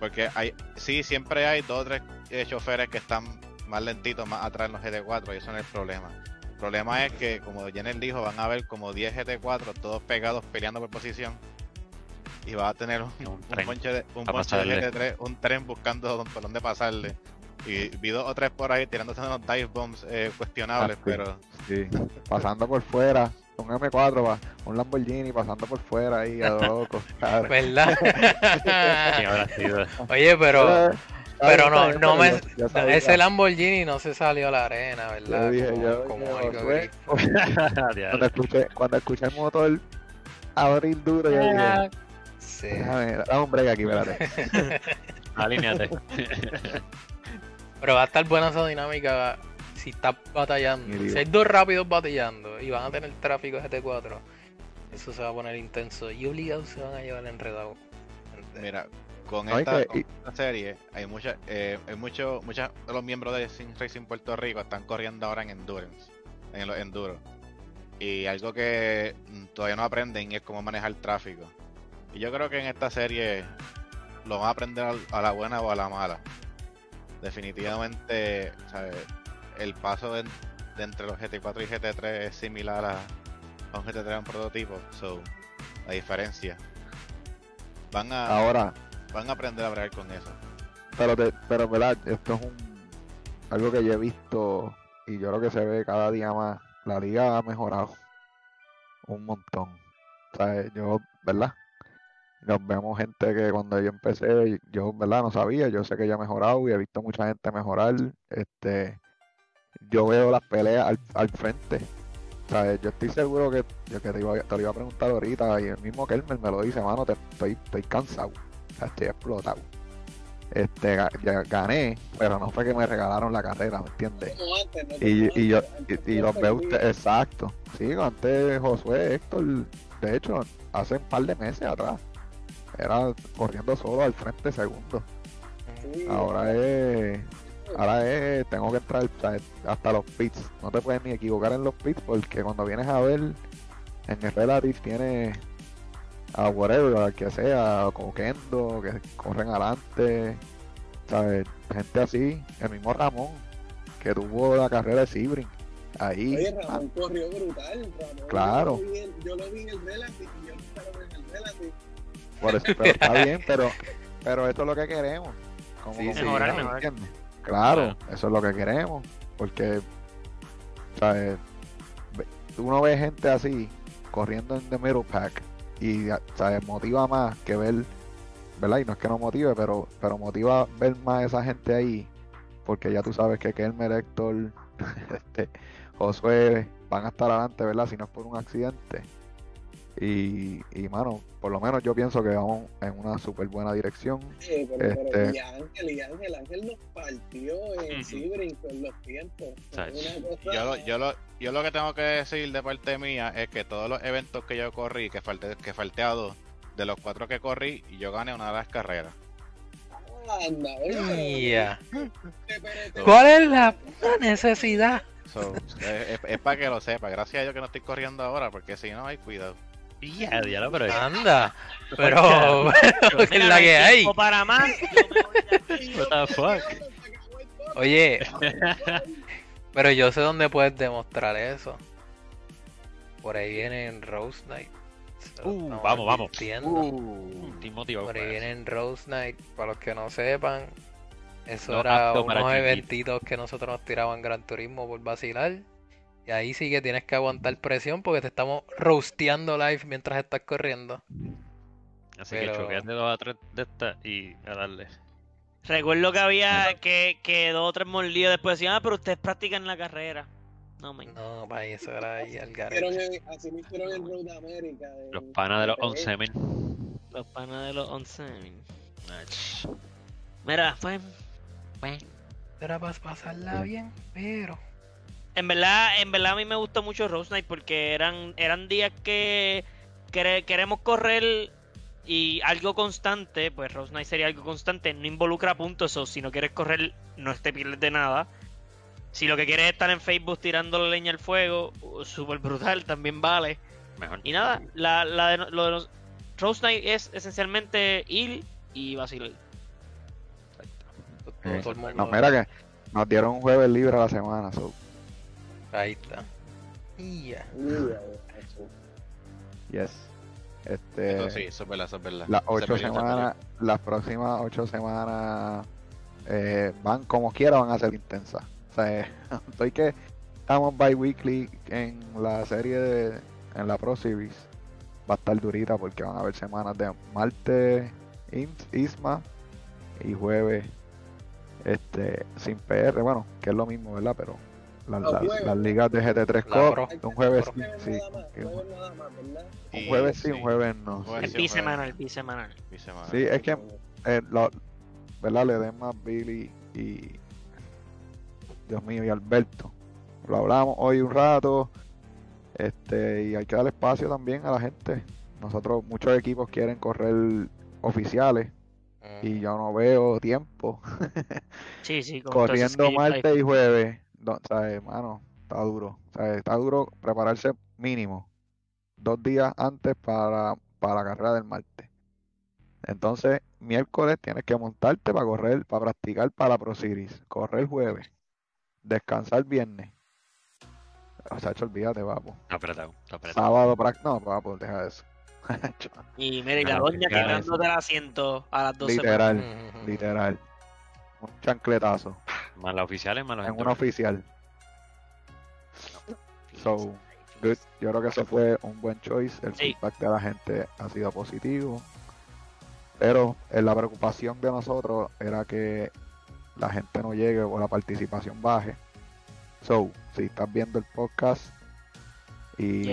Porque hay, sí, siempre hay dos o tres eh, choferes que están más lentitos, más atrás en los GT4 y eso no es el problema. El problema es que, como Jenner dijo, van a haber como 10 GT4 todos pegados peleando por posición. Y va a tener un, Un un ponche de, un pa' ponche de pasarle. GT3, un tren buscando por dónde pasarle. Y vi dos o tres por ahí tirándose unos dive bombs eh, cuestionables, Ah, sí. pero Sí, pasando por fuera, un M4, va, un Lamborghini pasando por fuera ahí a lo loco. claro. ¿Verdad? Oye, pero. Eh, Pero no, no me. Ese Lamborghini no se salió a la arena, ¿verdad? Yo dije, como, yo como dije, algo Josué, que- cuando escuché, cuando escuché el motor abrir duro, yo dije, Sí. déjame, dame un break aquí, espérate. Alíneate. Pero va a estar buena esa dinámica si estás batallando. Si hay dos rápidos batallando y van a tener tráfico GT4, eso se va a poner intenso y obligados se van a llevar enredado. mira, con esta, que- con y- esta serie hay mucha, eh, hay mucho, muchos de los miembros de Sim Racing Puerto Rico están corriendo ahora en Endurance, en los Enduro. Y algo que mm, todavía no aprenden es cómo manejar el tráfico. Y yo creo que en esta serie lo van a aprender a la buena o a la mala. Definitivamente, ¿sabes? el paso de, de entre los GT4 y GT3 es similar a, a un GT3 a un prototipo. So, la diferencia. Van a, Ahora, van a aprender a bregar con eso. pero, te, pero verdad, esto es un algo que yo he visto y yo creo que se ve cada día más. La liga ha mejorado un montón. O sea, yo, ¿verdad? Nos vemos gente que cuando yo empecé, yo, ¿verdad? No sabía, yo sé que ya ha mejorado y he visto mucha gente mejorar. Este, yo veo las peleas al, al frente. O sea, yo estoy seguro que, yo que te, iba, te lo iba a preguntar ahorita y el mismo Kelmer me lo dice, mano, te, estoy, estoy cansado. O sea, estoy explotado. Este, ya gané, pero no fue que me regalaron la carrera, ¿me entiendes? Como antes, ¿no? Y, y yo antes, y, los veo ustedes, exacto. Sí, antes Josué, Héctor, de hecho, hace un par de meses atrás, era corriendo solo al frente segundo. Sí, Ahora es, ahora es, tengo que entrar hasta los pits. No te puedes ni equivocar en los pits porque cuando vienes a ver en el relative tiene a whatever, al que sea, a Coquendo, que corren adelante, ¿sabes? Gente así, el mismo Ramón, que tuvo la carrera de Sebring, ahí, Oye, Ramón corrió brutal. Ramón, Claro. Yo lo vi en, yo lo vi en el Relative y yo no estaba en el Relative. Por eso, pero está bien, pero, pero esto es lo que queremos. Como Sí, Mejorar. Claro, eso es lo que queremos, porque, ¿sabes? Uno ve gente así, corriendo en the middle pack, y, ¿sabes? Motiva más que ver, ¿verdad? Y no es que no motive, pero, pero motiva ver más a esa gente ahí, porque ya tú sabes que Kelmer, Héctor, este, Josué, van a estar adelante, ¿verdad? Si no es por un accidente. Y, y mano, por lo menos yo pienso que vamos en una súper buena dirección. Eh, pero, pero, Este- y Ángel, y Ángel, Ángel nos partió en Ujú. Sebring con los tiempos. Cosa- Yo lo, yo, lo, yo lo que tengo que decir de parte mía es que todos los eventos que yo corrí, que falté, que falté a dos, de los cuatro que corrí, yo gané una de las carreras. Anda, pero- pero- ¿Cuál es la puta necesidad? So, es, es para que lo sepa. Gracias a Dios que no estoy corriendo ahora, porque si no, hay cuidado. Ya, diablo, pero Anda. Pero, pero ¿qué es la que hay? para más. Yo me voy de aquí. what the fuck. Oye, pero yo sé dónde puedes demostrar eso. Por ahí viene en Rose Night. Se lo Uh, vamos, vamos. Uh, Por ahí para viene eso. en Rose Night. Para los que no sepan, eso No era unos eventitos que nosotros nos tiraban Gran Turismo por vacilar. Y ahí sí que tienes que aguantar presión porque te estamos roasteando live mientras estás corriendo. Así pero- que choqueate dos a tres de estas y a darle. Recuerdo que había que, que dos o tres mordidos después decían, ah, pero ustedes practican la carrera. No, men. No, para eso era ahí al garete. así me hicieron en Road America. en- Los panas de los en- 11 mil. Los panas de los 11. Mira, pues. pues, Era para pasarla bien, pero. En verdad, en verdad a mí me gustó mucho Rose Night porque eran, eran días que quere- queremos correr y algo constante, pues Rose Night sería algo constante, no involucra puntos, o si no quieres correr no te pierdes de nada. Si lo que quieres es estar en Facebook tirándole leña al fuego, uh, súper brutal, también vale. Mejor. Y nada, la, la de, lo de los Rose Night es esencialmente ir y vacilar. Todo, Eh, todo el mundo. No, mira que nos dieron un jueves libre a la semana. so, Ahí está. Y ya. Yes. Este, Eso sí, eso es verdad, eso es verdad. las ocho semanas, las próximas ocho semanas eh, van como quiera, van a ser intensas. O sea, eh, estoy que estamos bi-weekly en la serie de, en la Pro Series. Va a estar durita porque van a haber semanas de martes, Isma y jueves este sin PR, bueno, que es lo mismo, ¿verdad? Pero las, ligas de GT3 La Cup, un jueves sí, un- jueves sí, un jueves no. Un bisemanal, bisemanal. bisemanal. Sí, es que eh, lo- ¿verdad? Le den más Billy y Dios mío y Alberto. Lo hablamos hoy un rato. Este, y hay que dar espacio también a la gente. Nosotros, muchos equipos quieren correr oficiales y yo no veo tiempo Sí, sí, con corriendo martes y jueves. No, ¿sabes, mano? Está duro. ¿sabes? Está duro prepararse mínimo dos días antes para, para la carrera del martes. Entonces, miércoles tienes que montarte para correr, para practicar para la Pro Series. Correr jueves. Descansar viernes. O sea, olvídate, papo. Está apretado, está apretado. Sábado, no, papo, deja eso. Y mira, y la doña quitándote el asiento a las 12 literal, literal. Un chancletazo Más las oficiales, más los en una oficial. So, good. Yo creo que eso fue un buen choice. El Sí. feedback de la gente ha sido positivo. Pero eh, la preocupación de nosotros era que la gente no llegue o la participación baje. So, si estás viendo el podcast y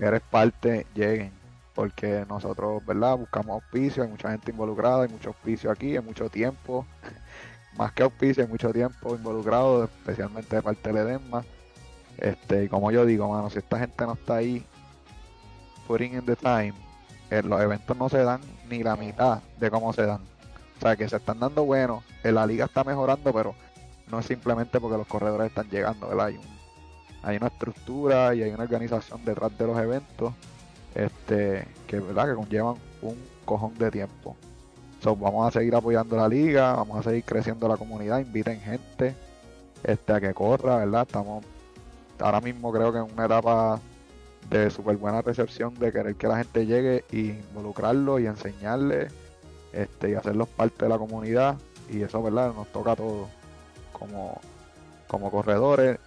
eres parte, lleguen. Porque nosotros, ¿verdad? Buscamos auspicio, hay mucha gente involucrada, hay mucho auspicio aquí, hay mucho tiempo. Más que auspicio, hay mucho tiempo involucrado, especialmente de parte del Edesma. Este, y como yo digo, mano, si esta gente no está ahí putting in the time, eh, los eventos no se dan ni la mitad de cómo se dan. O sea, que se están dando buenos, eh, la liga está mejorando, pero no es simplemente porque los corredores están llegando, ¿verdad? Hay, un- hay una estructura y hay una organización detrás de los eventos este, que verdad que conllevan un cojón de tiempo. Vamos a seguir apoyando la liga, vamos a seguir creciendo la comunidad, inviten gente este, a que corra, ¿verdad? Estamos ahora mismo creo que en una etapa de súper buena recepción, de querer que la gente llegue y involucrarlo y enseñarle este, y hacerlos parte de la comunidad. Y eso, ¿verdad? Nos toca a todos como, como corredores.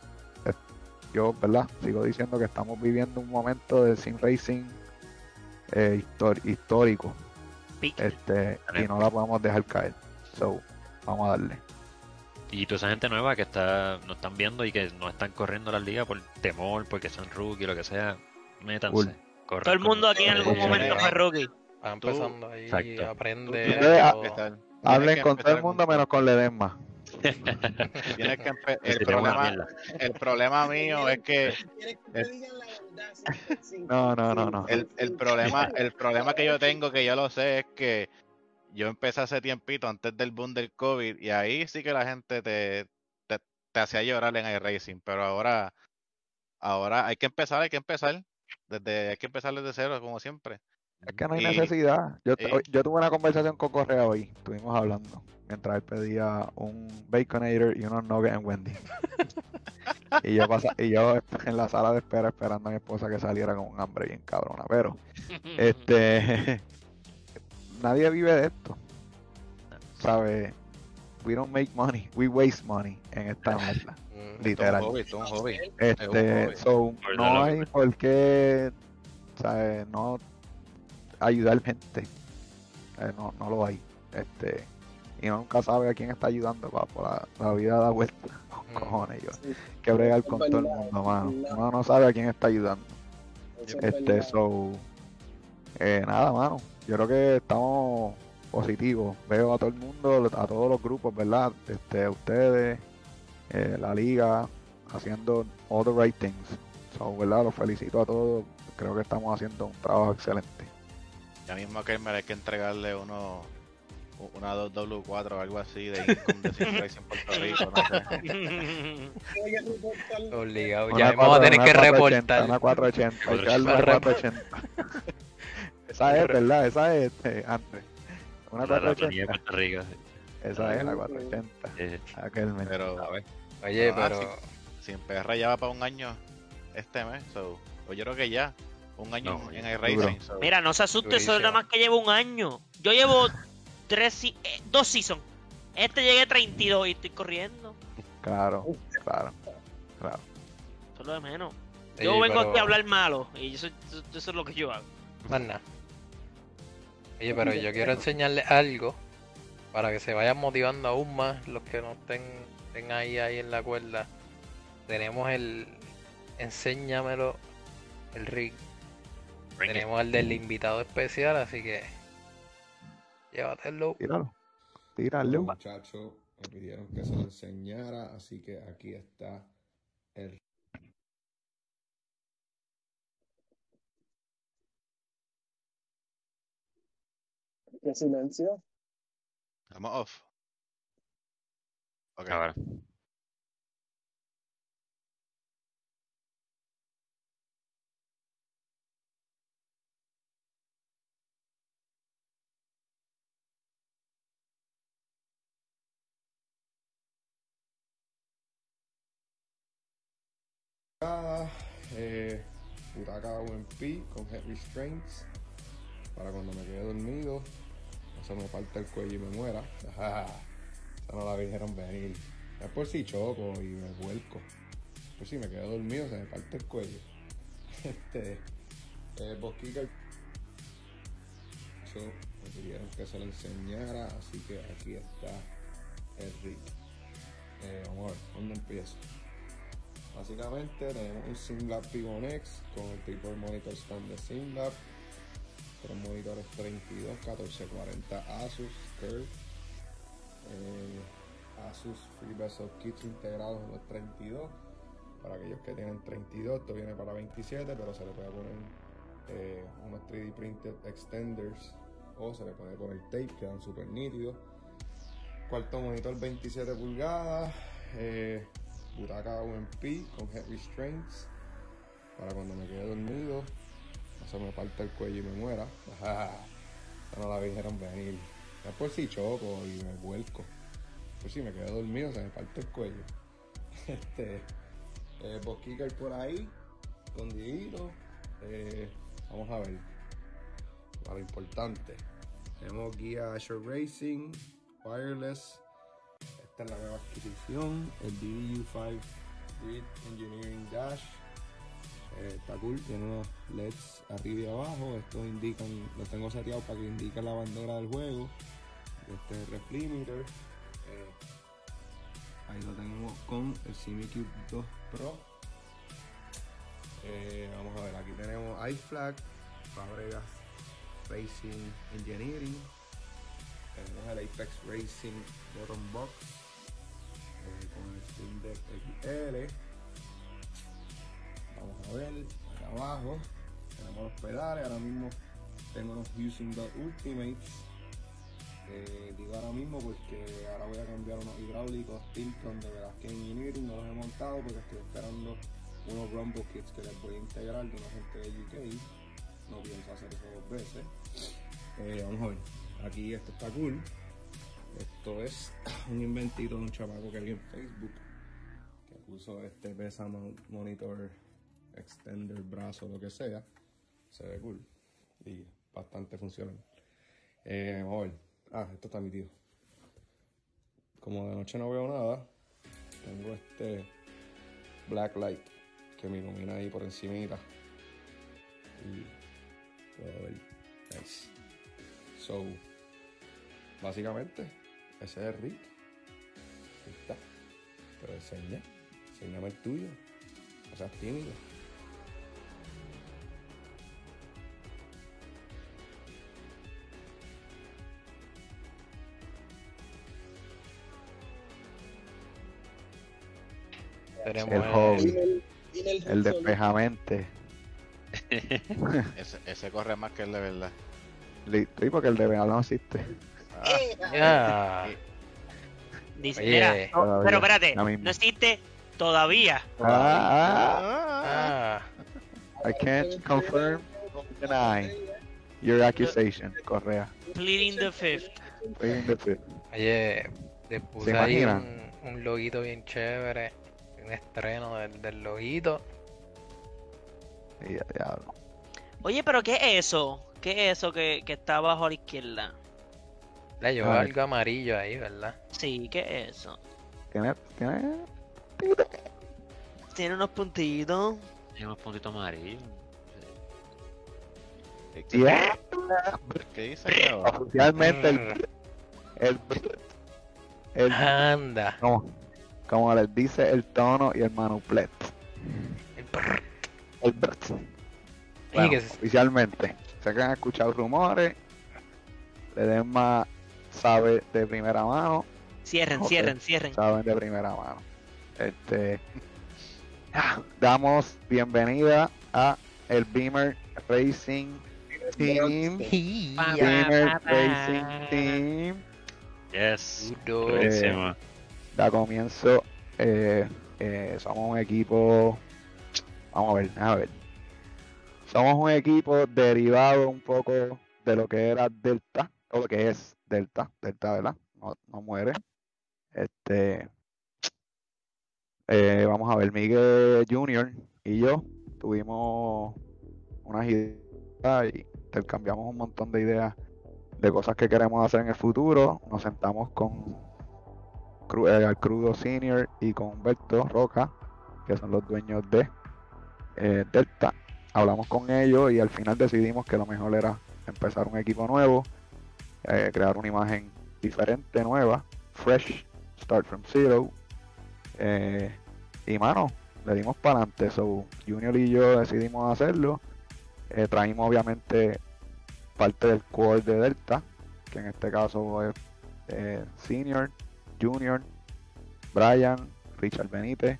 Yo, ¿verdad? Sigo diciendo que estamos viviendo un momento de sim racing eh, histórico. Este y no la podemos dejar caer. So, vamos a darle. Y toda esa gente nueva que está nos están viendo y que no están corriendo las ligas por temor, porque son rookie, lo que sea, métanse. Cool. corran Todo el mundo aquí en algún momento fue rookie. Va empezando ahí, Exacto. aprende. Tú. Hablen con todo el mundo menos con Ledesma. Tienes que el problema, el problema mío es que ¿Quieres No, no, no, no. el, el problema, el problema que yo tengo, que yo lo sé, es que yo empecé hace tiempito antes del boom del COVID y ahí sí que la gente te, te, te hacía llorar en iRacing, pero ahora, ahora hay que empezar, hay que empezar. Desde, hay que empezar desde cero, como siempre. Es que no hay Y- necesidad. Yo, hoy- yo tuve una conversación con Correa hoy. Estuvimos hablando. Mientras él pedía un Baconator y unos nuggets en Wendy. y, yo pasa, y yo en la sala de espera esperando a mi esposa que saliera con un hambre bien cabrona. Pero, este. nadie vive de esto. ¿Sabes? We don't make money. We waste money en esta mierda. Mm, Literal. Es un hobby, es un hobby. Este, hobby. so, no hay por qué, ¿sabes? No ayudar gente. Eh, no, no lo hay. Este, y uno nunca sabe a quién está ayudando, papo. La, la vida da vuelta. Mm. Cojones, yo. Sí, Que bregar con todo el mundo, mano. Uno no sabe a quién está ayudando. Este, so, eh, nada, mano. Yo creo que estamos positivos. Veo a todo el mundo, a todos los grupos, ¿verdad? Este, ustedes, eh, la liga, haciendo all the right things. So, ¿verdad? Los felicito a todos. Creo que estamos haciendo un trabajo excelente. Ya mismo que hay que entregarle uno, una 2W4 o algo así de Income de Racing Puerto Rico, no sé. Obligado. Ya vamos a tener que 480, reportar. Una 480. Hay que darle una Para rep- 480. Esa es, ¿verdad? Esa es, este, antes. Una La, la planilla de 480. Puerto Rico. Esa es la 480. eh, Aquel men. Pero Oye, Ah, pero. sí. si en PR ya va para un año este mes, so, pues yo creo que ya, un año No, en iRacing. so, Mira, no se asuste, eso es nada más que llevo un año. Yo llevo tres, eh, dos seasons. Este llegué a 32 y estoy corriendo. Claro, claro, claro. Eso es lo de menos. Sí, Yo vengo pero- aquí a hablar malo y eso, eso- eso es lo que yo hago. Más nada. Oye, pero yo quiero enseñarles algo para que se vayan motivando aún más los que no estén, estén ahí, ahí en la cuerda. Tenemos el Enséñamelo, el rig. Bring it. Tenemos el del invitado especial, así que llévatelo. Tíralo. Tíralo. muchachos me pidieron que se lo enseñara, así que aquí está el Qué silencio. Estamos off. Ok. Ahora. Eh, Butaca UMP con head restraints para cuando me quede dormido no se me parte el cuello y me muera. Esa no la dijeron venir. Es por si choco y me vuelco. Por si me quedo dormido se me parte el cuello. Este, eh, Bosquica so, me pidieron que se lo enseñara, así que aquí está el rig. Eh, vamos a ver, ¿dónde empiezo? Básicamente tenemos un SimLab Pivo X con el tipo de monitor stand de SimLab. Tres monitores 32, 1440 Asus Curve. eh, Asus Free Bezel Kits integrados en los 32. Para aquellos que tienen 32, esto viene para 27, pero se le puede poner eh, unos 3D printed extenders o se le puede poner tape, quedan súper nítidos. Cuarto monitor 27 pulgadas. eh, butaca UMP con head restraints para cuando me quede dormido no se me parte el cuello y me muera. Esa no la dijeron venir. Después si choco y me vuelco. Pues si me quedo dormido, se me parte el cuello. Este, eh, Boskicker por ahí, escondidito. Eh, vamos a ver. A lo importante. Tenemos guía Azure Racing, Wireless. La nueva adquisición. El DDU5 Grid Engineering Dash. Eh, está cool, tiene unos LEDs arriba y abajo. Estos indican, los tengo seteados para que indiquen la bandera del juego. Este es el. Eh, ahí lo tenemos con el CineCube 2 Pro. Eh, vamos a ver, aquí tenemos iFlag, Fabregas Racing Engineering. Tenemos el Apex Racing Bottom Box con el Steam Deck XL. Vamos a ver, acá abajo tenemos los pedales. Ahora mismo tengo los Using the Ultimates. Eh, digo ahora mismo porque ahora voy a cambiar unos hidráulicos Tilton de verdad que Engineering no los he montado porque estoy esperando unos Rumble Kits que les voy a integrar de una gente de UK. No pienso hacer eso dos veces. Eh, vamos a ver. Aquí esto está cool. Esto es un inventito de un chamaco que vi en Facebook que puso este mon- monitor extender brazo lo que sea. Se ve cool y bastante funcional. Eh, vamos a ver. Ah, esto está mi tío. Como de noche no veo nada, tengo este black light que me ilumina ahí por encimita. Y puedo ver. Nice. So, básicamente, ese es Rick. Ahí está. Pero enseña. Enséñame el tuyo. O sea, tímido. Tenemos El hobby. El, el despejamente. Ese, ese corre más que el de verdad. Listo, y porque el de verdad no existe. Ya. Dice, Oye, mira, no, pero espérate, ya mismo. no existe todavía. Ah, Ah, ah, I can't confirm or deny your accusation, Correa. Pleading the fifth. Pleading the fifth. oye, le puse ¿Se ahí imaginan? un, un loguito bien chévere. Un estreno del, del loguito. Y ya, diablo. Oye, pero ¿qué es eso? ¿Qué es eso que, que está abajo a la izquierda? Le llevó Ah, algo amarillo ahí, ¿verdad? Sí, ¿qué es eso? ¿Tiene, tiene Tiene unos puntitos. Tiene unos puntitos amarillos. ¿Qué, Yeah. qué dice? Oficialmente el, el, el Anda. como, como les dice el tono y el manuplet. El brr. El. Oye, Bueno, oficialmente. Sé que han escuchado rumores. Ledesma sabe de primera mano. Cierren, cierren, cierren. Saben de primera mano. Este. ah, Damos bienvenida a el Beamer Racing Team. Beamer Racing Team. Yes. Eh. Da comienzo. eh, eh, somos un equipo. Vamos a ver, a ver. Somos un equipo derivado un poco de lo que era Delta, o lo que es Delta, Delta, ¿verdad? No, no muere. Este. eh, vamos a ver, Miguel Junior y yo tuvimos unas ideas y intercambiamos un montón de ideas de cosas que queremos hacer en el futuro. Nos sentamos con Cru- eh, Crudo Senior y con Humberto Roca, que son los dueños de eh, Delta. Hablamos con ellos y al final decidimos que lo mejor era empezar un equipo nuevo, eh, crear una imagen diferente, nueva, fresh, start from zero. eh, y mano, le dimos para adelante. So, Junior y yo decidimos hacerlo. Eh, traímos obviamente parte del core de Delta, que en este caso es Senior, Junior, Brian, Richard Benítez,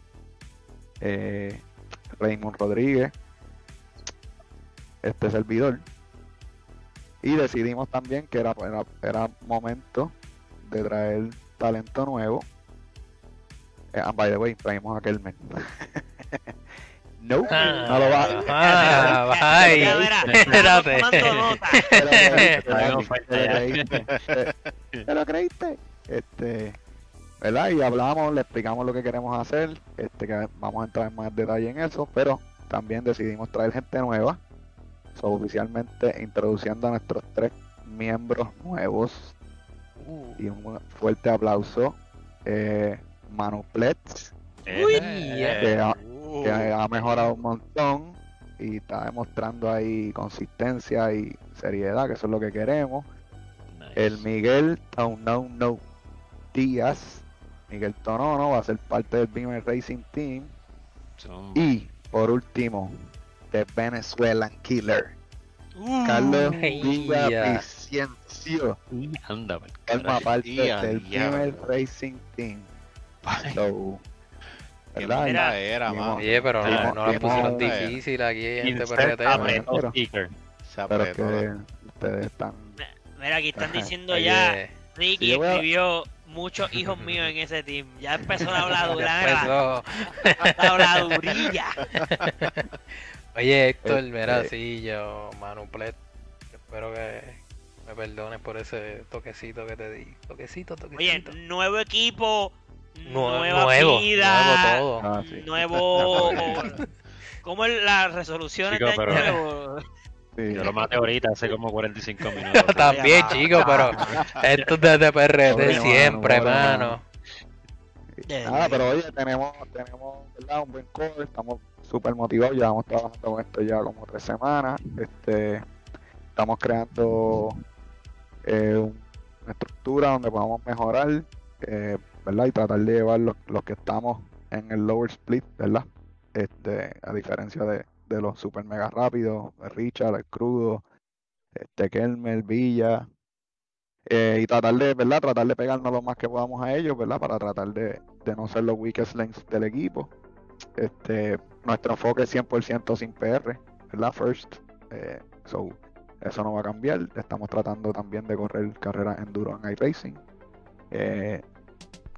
Raymond Rodríguez, este servidor. Y decidimos también que era, era, era momento de traer talento nuevo. Eh, and by the way, traímos a Kelmer. No, Ah, no lo va ah, ay, espérate. te lo creíste. Este, ¿verdad? Y hablamos, le explicamos lo que queremos hacer, este, que vamos a entrar en más detalle en eso, pero también decidimos traer gente nueva, so, oficialmente introduciendo a nuestros tres miembros nuevos Uh, y un fuerte aplauso. Eh, Manu Pletz, Uy. Eh, que, ha, Uh, que ha mejorado un montón y está demostrando ahí consistencia y seriedad, que eso es lo que queremos. nice. El Miguel No Díaz, Miguel Tonono, va a ser parte del Beamer Racing Team. Y por último, The Venezuelan Killer, Uh, Carlos ya. Vicencio, Anda, parte Ya, del. Beamer Racing Team. So, ¿verdad? era, mano. Oye, pero no, no la pusieron difícil aquí, Insert perretera. apretó pero- Pero que ustedes están. Mira, aquí están diciendo Oye, ya. Ricky Sí, escribió muchos hijos míos en ese team. Ya empezó la habladura, la habladurilla. Oye, Héctor, Este- mira, sí, yo, Manu Plet, espero que me perdones por ese toquecito que te di. Toquecito, Oye, toquecito. nuevo equipo, Nue- nueva nuevo, vida, nuevo todo. Ah, sí. nuevo. ¿Cómo es las resoluciones Chico, de pero- nuevo? Sí. Yo lo maté ahorita hace como 45 minutos. También, Ya. chico, pero esto es desde PRT siempre, mano. Nada, pero oye, tenemos, tenemos ¿verdad? un buen core, estamos súper motivados, llevamos trabajando con esto ya como tres semanas, este, estamos creando eh, un- una estructura donde podamos mejorar, eh, ¿verdad? Y tratar de llevar los, los que estamos en el lower split, ¿verdad? Este, a diferencia de, de los super mega rápidos, Richard, el Crudo, este, Kelmer, Villa, eh, y tratar de, ¿verdad? Tratar de pegarnos lo más que podamos a ellos, ¿verdad? Para tratar de, de no ser los weakest links del equipo. Este, nuestro enfoque es 100% sin PR, ¿verdad? First. Eh, so, eso no va a cambiar. Estamos tratando también de correr carreras enduro en iRacing. Eh,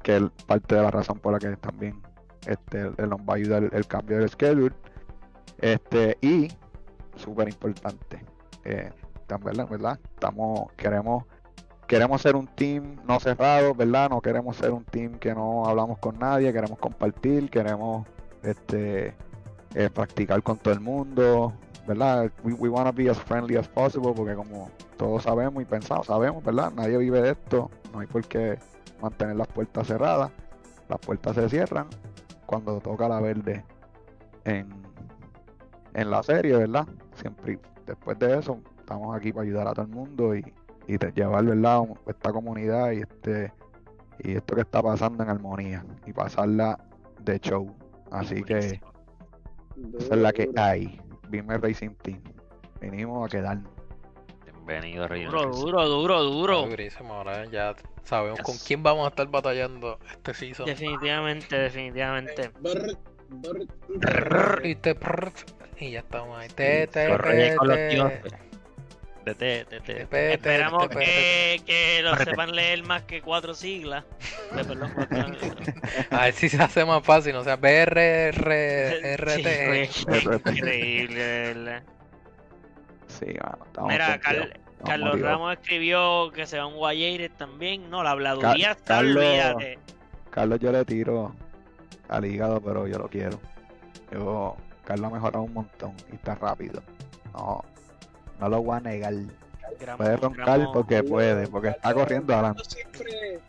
que es parte de la razón por la que también este, nos va a ayudar el, cambio del schedule. Este, y, súper importante, eh, ¿verdad? Estamos, queremos queremos ser un team no cerrado, ¿verdad? No queremos ser un team que no hablamos con nadie, queremos compartir, queremos este eh, practicar con todo el mundo, ¿verdad? We, we want to be as friendly as possible porque como todos sabemos y pensamos, sabemos, ¿verdad? Nadie vive de esto, no hay por qué mantener las puertas cerradas, las puertas se cierran cuando toca la verde en, en la serie, ¿verdad? Siempre después de eso estamos aquí para ayudar a todo el mundo y, y llevar ¿verdad? esta comunidad y este y esto que está pasando en armonía y pasarla de show así que esa es la que hay Vime Racing Team vinimos a quedarnos Bienvenido, Rey. Duro, duro, duro, duro. Durísimo, ahora ya sabemos con quién vamos a estar batallando este season. Definitivamente, definitivamente. Y, ya estamos ahí. Te, te, Corre te, Esperamos que, que Correte. sepan leer más que cuatro siglas. Perdón, cuatro- A ver si se hace más fácil, o sea. Sí, Increíble, sí mano, estamos Mira, pompeados, Car- estamos Carlos motivados. Ramos escribió que se va un Guayeire también. No, la habladuría está, Carlos- olvídate. Carlos yo le tiro al hígado pero yo lo quiero yo Carlos ha mejorado un montón y está rápido no no lo voy a negar Gramo- puede roncar gramo- porque puede porque está corriendo adelante Carlos siempre.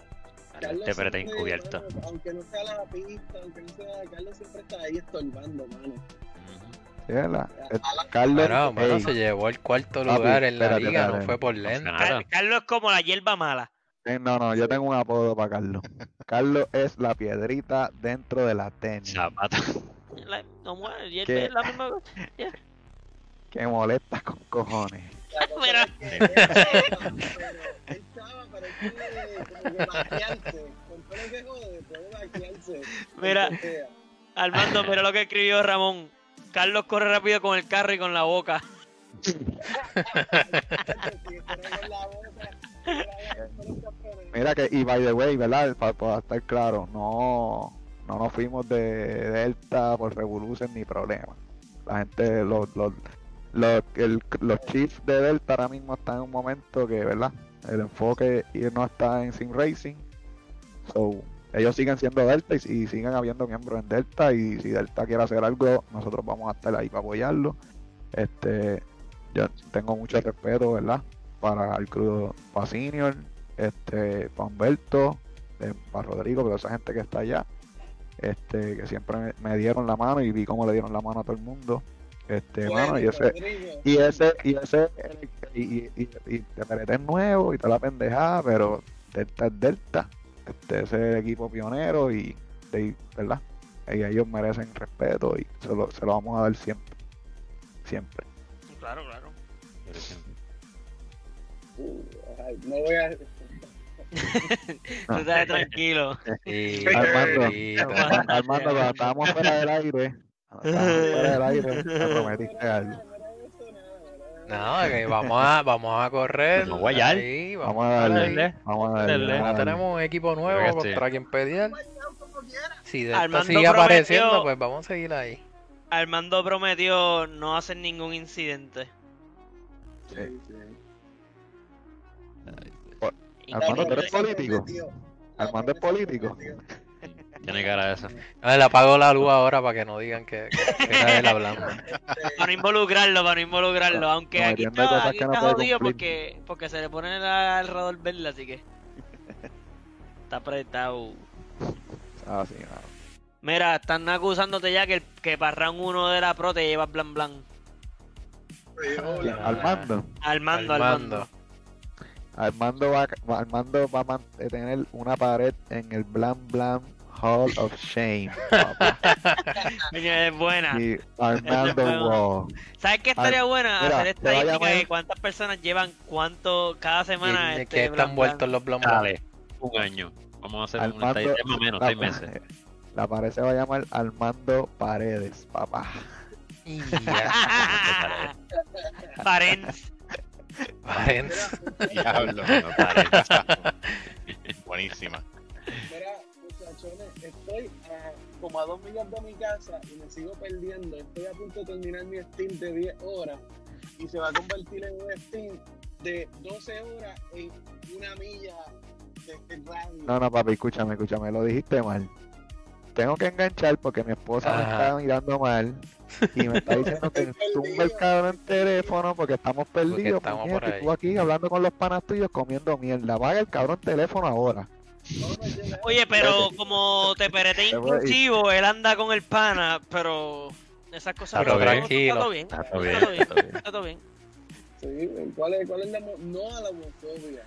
Carlos Te pero te siempre, encubierto. aunque no sea la pista, aunque no sea. Carlos siempre está ahí estorbando, mano. ¿Sí, verdad? Eh, Carlos Bueno, bueno, se llevó el cuarto Papi, lugar en la espérate, liga, no espérate. fue por lento. Car- Carlos es como la hierba mala. eh, no no yo tengo un apodo para Carlos Carlos es la piedrita dentro de la tenis Zapata. La- no es la misma cosa. Que molesta con cojones pero chava, como que jode, puede. Mira. Armando, mira lo que escribió Ramón. Carlos corre rápido con el carro y con la boca. Mira que, y by the way, ¿verdad? Para, para estar claro, no, no nos fuimos de Delta por Revolution ni problema. la gente, los, los, los, el- los Chiefs de Delta ahora mismo están en un momento que, ¿verdad? El enfoque no está en Sim Racing. So, ellos siguen siendo Delta y, y siguen habiendo miembros en Delta y si Delta quiere hacer algo, nosotros vamos a estar ahí para apoyarlo. Este, yo tengo mucho respeto, ¿verdad? Para el crudo, para Senior, este, para Humberto, eh, para Rodrigo, para esa gente que está allá, este, que siempre me dieron la mano y vi cómo le dieron la mano a todo el mundo. Este, mano, y ese, y ese, y ese, y, y, y, es nuevo y toda la pendejada, pero Delta es Delta. Este, ese es el equipo pionero y, de, ¿verdad? Y ellos merecen respeto y se lo, se lo vamos a dar siempre. Siempre. Claro, claro. Uh, no voy a. Tú estás tranquilo. Sí, Armando, sí, Armando, Armando, cuando estábamos fuera del aire, fuera del aire, me prometiste algo. No, que vamos a, vamos a correr. Vamos a ahí, Vamos a darle, darle. vamos a darle. Darle. vamos a Ya darle. tenemos un equipo nuevo sí. contra quien pelear. Si Delta Armando sigue prometió- apareciendo, pues vamos a seguir ahí. Armando prometió no hacer ningún incidente. Sí. Y- Armando, ¿tú eres político? Armando es político. Tiene cara de eso. A le apago la luz ahora para que no digan que, que, que él hablando. Para no involucrarlo, para no involucrarlo. Aunque No, aquí cosas aquí no está jodido porque, porque se le pone la- alrededor verde, así que. Está apretado. Ah, sí, nada. Mira, están acusándote ya que, el, que para round 1 de la pro te llevas blan blan. Armando. Al mando, al Armando. mando. Armando va, Armando va a man- a tener una pared en el Blam Blam Hall of Shame. papá. Es buena. y Armando Wall. ¿Sabes qué estaría Ar- buena? mira, Hacer estadística de cuántas personas llevan cuánto cada semana. Este, que están vueltos los blombos. Dale, un año. Vamos a hacer un Armando- taller más o menos, la, seis meses. la pared se va a llamar Armando Paredes, papá. Parents. Parents. Diablo. No pares. Buenísima. Estoy a como a dos millas de mi casa y me sigo perdiendo. Estoy a punto de terminar mi Steam de 10 horas y se va a convertir en un Steam de 12 horas en una milla de, de radio. No, no, papi, escúchame, escúchame, lo dijiste mal. Tengo que enganchar porque mi esposa me Ajá. está mirando mal y me está diciendo que tumba el cabrón en teléfono porque estamos perdidos. estamos puñeta, por y ahí. tú aquí hablando con los panas tuyos comiendo mierda. Apaga el cabrón teléfono ahora. Oye, pero como te perete a inclusivo, él anda con el pana, pero esas cosas Pero no, no, tranquilo. Está todo bien. Está todo bien, Está todo bien. está todo bien. Está todo bien. Sí, ¿cuál es, cuál es la no a la homofobia?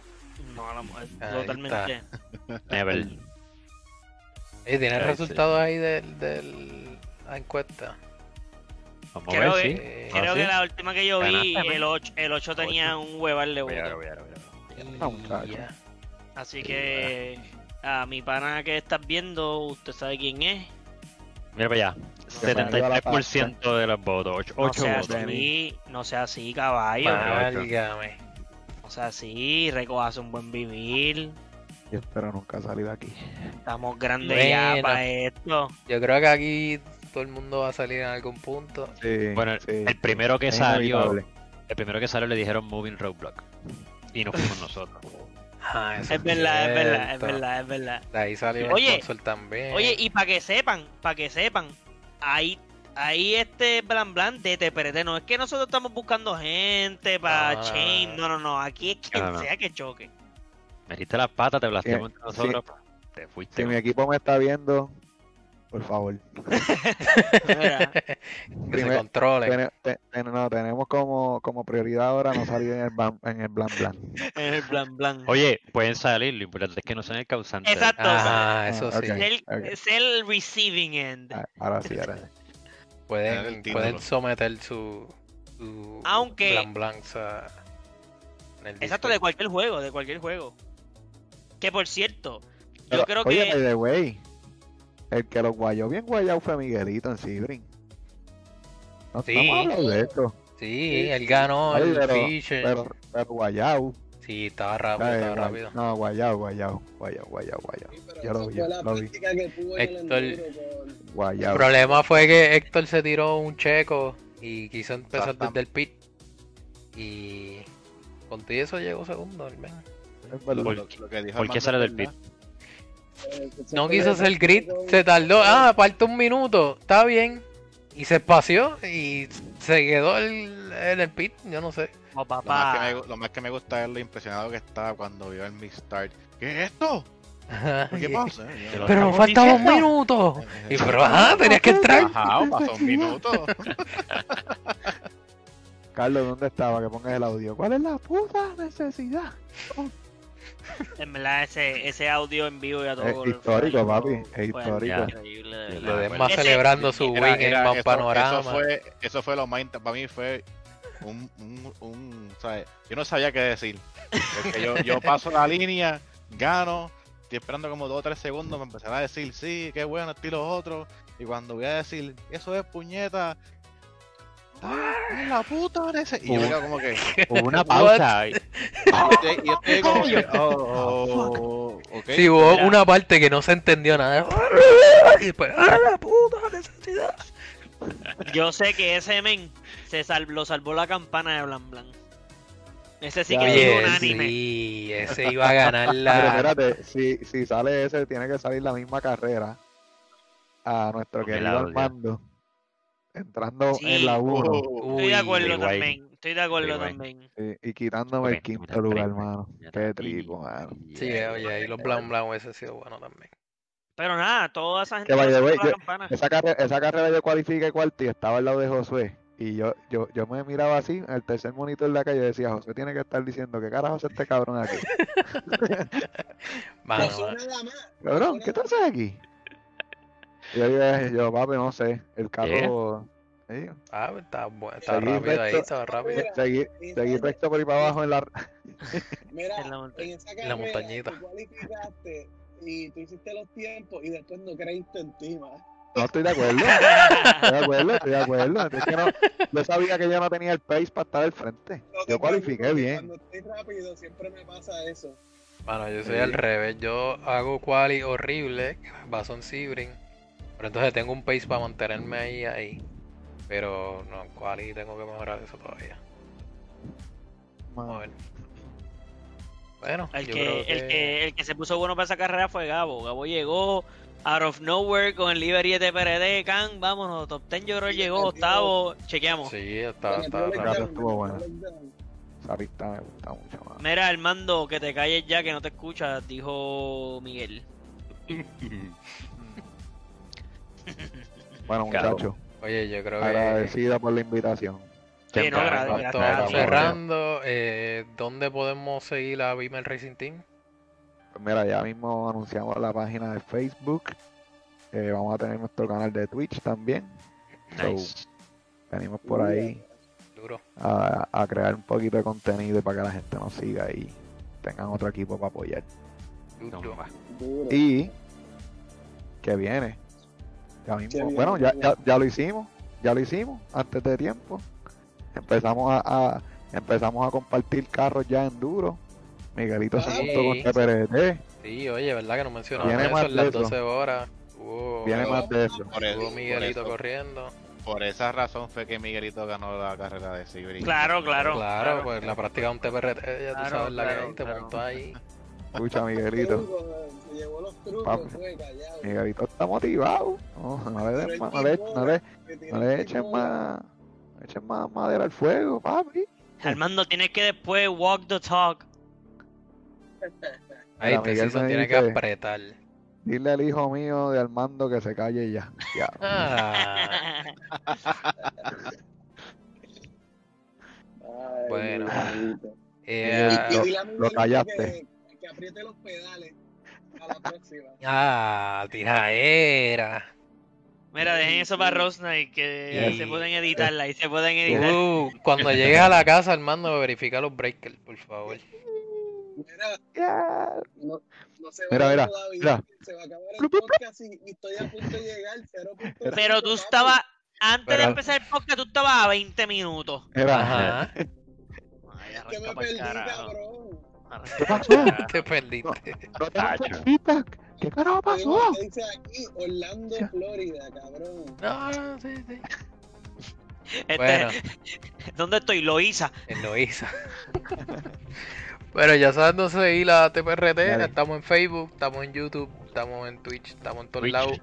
No, la mujer, totalmente. Never. ¿Tienes sí. resultados ahí del, del la encuesta? Vamos a Creo ver, que- sí. Creo Ah, que sí. la última que yo vi, Ganaste, el 8, el 8 tenía un hueval de a voto. Así que a mi pana que estás viendo, usted sabe quién es. Mira para allá. Que me dio la 73% de los votos. 8, No sea votos. así, no sea así, caballo. Válgame. No sea así, recojas un buen vivir. Yo espero nunca salir de aquí. Estamos grandes ya para esto. Yo creo que aquí todo el mundo va a salir en algún punto. Sí, Bueno, sí, el primero que es salió, inevitable. el primero que salió le dijeron Moving Roadblock. Y no fuimos nosotros. Ah, Es verdad, es verdad, es verdad, es verdad. De ahí salió Oye, el console también. Oye, y para que sepan, para que sepan, ahí, ahí este blan blan de TPRT, no es que nosotros estamos buscando gente para no, chain, no. no, no, aquí es quien No, no. sea que choque. Metiste las patas, te blasteamos Sí, entre nosotros. Te fuiste. Si mi equipo me está viendo, por favor. Mira, que se primer- controle. Tene- te- ten- no, tenemos como, como prioridad ahora no salir en el, blan- en el blan blan. en el blan blan. Oye, pueden salir, lo importante es que no sean el causante. Exacto. Ah, eso sí. el. Es el receiving end. Ah, Ahora sí, ahora sí. Pueden, pueden someter su, su Aunque- blan blans a- en el Exacto, de cualquier juego, de cualquier juego. Que por cierto, yo Pero, creo oye, by que. the way, el que lo guayó bien guayado fue Miguelito en Sibrin. No Sí. estamos hablando de esto. Sí, él ganó Oye, el pero, Fisher. pero, pero guayao. Sí, estaba rápido, Ay, estaba guay- rápido. No, guayao, guayao, guayao, guayao, guayao. Sí, Ya lo vi, fue la lo vi. práctica que tuvo en el Héctor- con- Guayao. El problema fue que Héctor se tiró un checo y quiso empezar desde el pit. Y contigo eso llegó segundo, al menos. Es verdad. Por- Lo- lo que dijo ¿Por qué sale del verdad. No quiso hacer grid, con- se tardó. Ah, falta un minuto, está bien. Y se espació y se quedó el- en el pit, yo no sé. Oh, Lo más, que papá. me, gu- lo más que me gusta es lo impresionado que estaba cuando vio el mid-start. ¿Qué es esto? ¿Qué pasa? Lo Pero falta dos minutos. Y pero ajá, tenías que entrar. Ajá, pasó un minuto. Carlos, ¿dónde estaba? Que pongas el audio. ¿Cuál es la puta necesidad? En verdad, ese, ese audio en vivo y a todo Es histórico, fue papi, es histórico. increíble, Lo Demás Ese- celebrando su Era- win en era- más eso- panorama. Eso fue, eso fue lo más para mí fue un, un, un ¿sabes? yo no sabía qué decir. Porque yo, yo paso la línea, gano, estoy esperando como dos o tres segundos, me empezaron a decir, sí, qué bueno, estoy los otros. Y cuando voy a decir, eso es puñeta, ¡ay, la puta nece-". Y yo me quedo como que, Hubo una pausa. y- yo estoy, y yo estoy como que, oh, oh. Sí, hubo Mira. una parte que no se entendió nada. Y después, ¡ah, la puta necesidad! Yo sé que ese men se sal- lo salvó la campana de Blan Blan. Ese sí que llegó Oye, unánime. sí, ese iba a ganar Pero la. espérate, si, si sale ese, tiene que salir la misma carrera a nuestro Porque querido. Armando. Entrando Sí. en la 1 Oh, Estoy de acuerdo también. Estoy de acuerdo también. y, y quitándome el quinto lugar, treinta. mano. Ya Qué mano. Sí, eh, oye, ahí los Blanc Blanc hubiese sido bueno también. Pero nada, toda esa gente Que la yo-. Esa, carre- esa carrera yo cualifiqué cuarto y estaba al lado de Josué. Y yo, yo, yo me miraba así, el tercer monitor de acá, y yo decía, Josué tiene que estar diciendo, ¿qué carajo hace este cabrón aquí? Mano. Cabrón, ¿qué tú haces aquí? Y yo dije, yo, papi, no sé, el carro... sí, ah, estaba, bueno, estaba Seguí rápido ahí, recto. estaba rápido. Seguí, seguí recto por ahí para abajo en la... Mira, En la montaña. en esa En la carrera montañita. tú cualificaste y tú hiciste los tiempos y después no creíste en ti, más. No estoy de acuerdo, estoy de acuerdo, estoy de acuerdo. Es que no, yo sabía que yo no tenía el pace para estar al frente. No Yo cualifiqué bien. Cuando estoy rápido siempre me pasa eso. Mano, yo soy Sí. al revés. Yo hago quali horrible, Bason Sibrin. Pero entonces tengo un pace para mantenerme ahí, ahí. Pero no, en quali tengo que mejorar eso todavía. Vamos a ver. Bueno, El yo que, creo el, que, el que se puso bueno para esa carrera fue Gabo. Gabo llegó out of nowhere con el Liberty de PRD. Can, vámonos, top 10 yo creo que Sí, llegó el octavo. Chequeamos. Sí, está, está estuvo. Esa pista me gusta mucho más. Mira, Armando, que te calles ya, que no te escuchas, dijo Miguel. Bueno, Claro. muchachos, Oye, yo creo que agradecida por la invitación. Sí, no, gracias cerrando, eh, ¿dónde podemos seguir a Beamer Racing Team? Pues mira, ya mismo anunciamos la página de Facebook. Eh, vamos a tener nuestro canal de Twitch también. So, Nice. venimos por ahí Duro. a, a crear un poquito de contenido para que la gente nos siga y tengan otro equipo para apoyar. Duro. Y que viene. Ya mismo. Bueno, ya, ya, ya lo hicimos. Ya lo hicimos antes de tiempo. Empezamos a, a- empezamos a compartir carros ya en duro. Miguelito se Ah, juntó con. TPRT. Sí, oye, ¿verdad que no mencionamos Viene eso más en de las eso. 12 horas? Viene más de eso. Por eso, por Miguelito eso. corriendo. Por esa razón fue que Miguelito ganó la carrera de Sibri. Claro, claro. Claro, pues la práctica de un TPRT, ya tú Claro, sabes la que claro, te claro. montó ahí. Escucha, Miguelito. trucos, Se llevó los trucos, Papi. fue callado. Miguelito está motivado. No, no le, den no le, no le- no le el echen más. no le echen más madera al fuego, papi. Armando, tienes que después walk the talk. Ahí preciso me tiene que apretar. Dile al hijo mío de Armando que se calle ya. Ya. Ah, Ay, Bueno. Eh, Lo- callaste. Que, apriete los pedales a la próxima. ah, tiradera. Mira, dejen eso para Rosnight, que Sí. se pueden editarla, ahí se pueden editar. Uh, cuando llegues a la casa, Armando, verifica los breakers, por favor. Mira, no, no se Mira, va mira, todavía. mira. Se va a acabar el podcast y, y estoy a punto de llegar. 0.5, Pero tú estabas, antes de empezar el podcast, tú estabas a 20 minutos. Mira, Ajá. Ay, Es que me perdí, cabrón. ¿Qué pasó? Te perdiste. ¿No feedback? ¿Qué carajo pasó? ¿Qué dice aquí? Orlando, Florida, cabrón. No, no, sí, sí. Este, Bueno, ¿Dónde estoy? Loíza. en Loíza. Bueno, ya saben dónde seguir la TPRT. Estamos en Facebook, estamos en YouTube, estamos en Twitch, estamos en todos lados.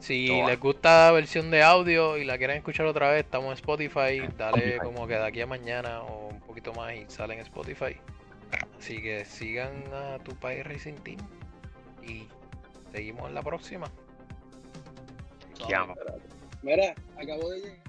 Si les gusta la versión de audio y la quieren escuchar otra vez, estamos en Spotify. Dale Spotify. como que de aquí a mañana o un poquito más y sale en Spotify. Así que sigan a tu país Racing Team y seguimos en la próxima. Mira, acabo de llegar.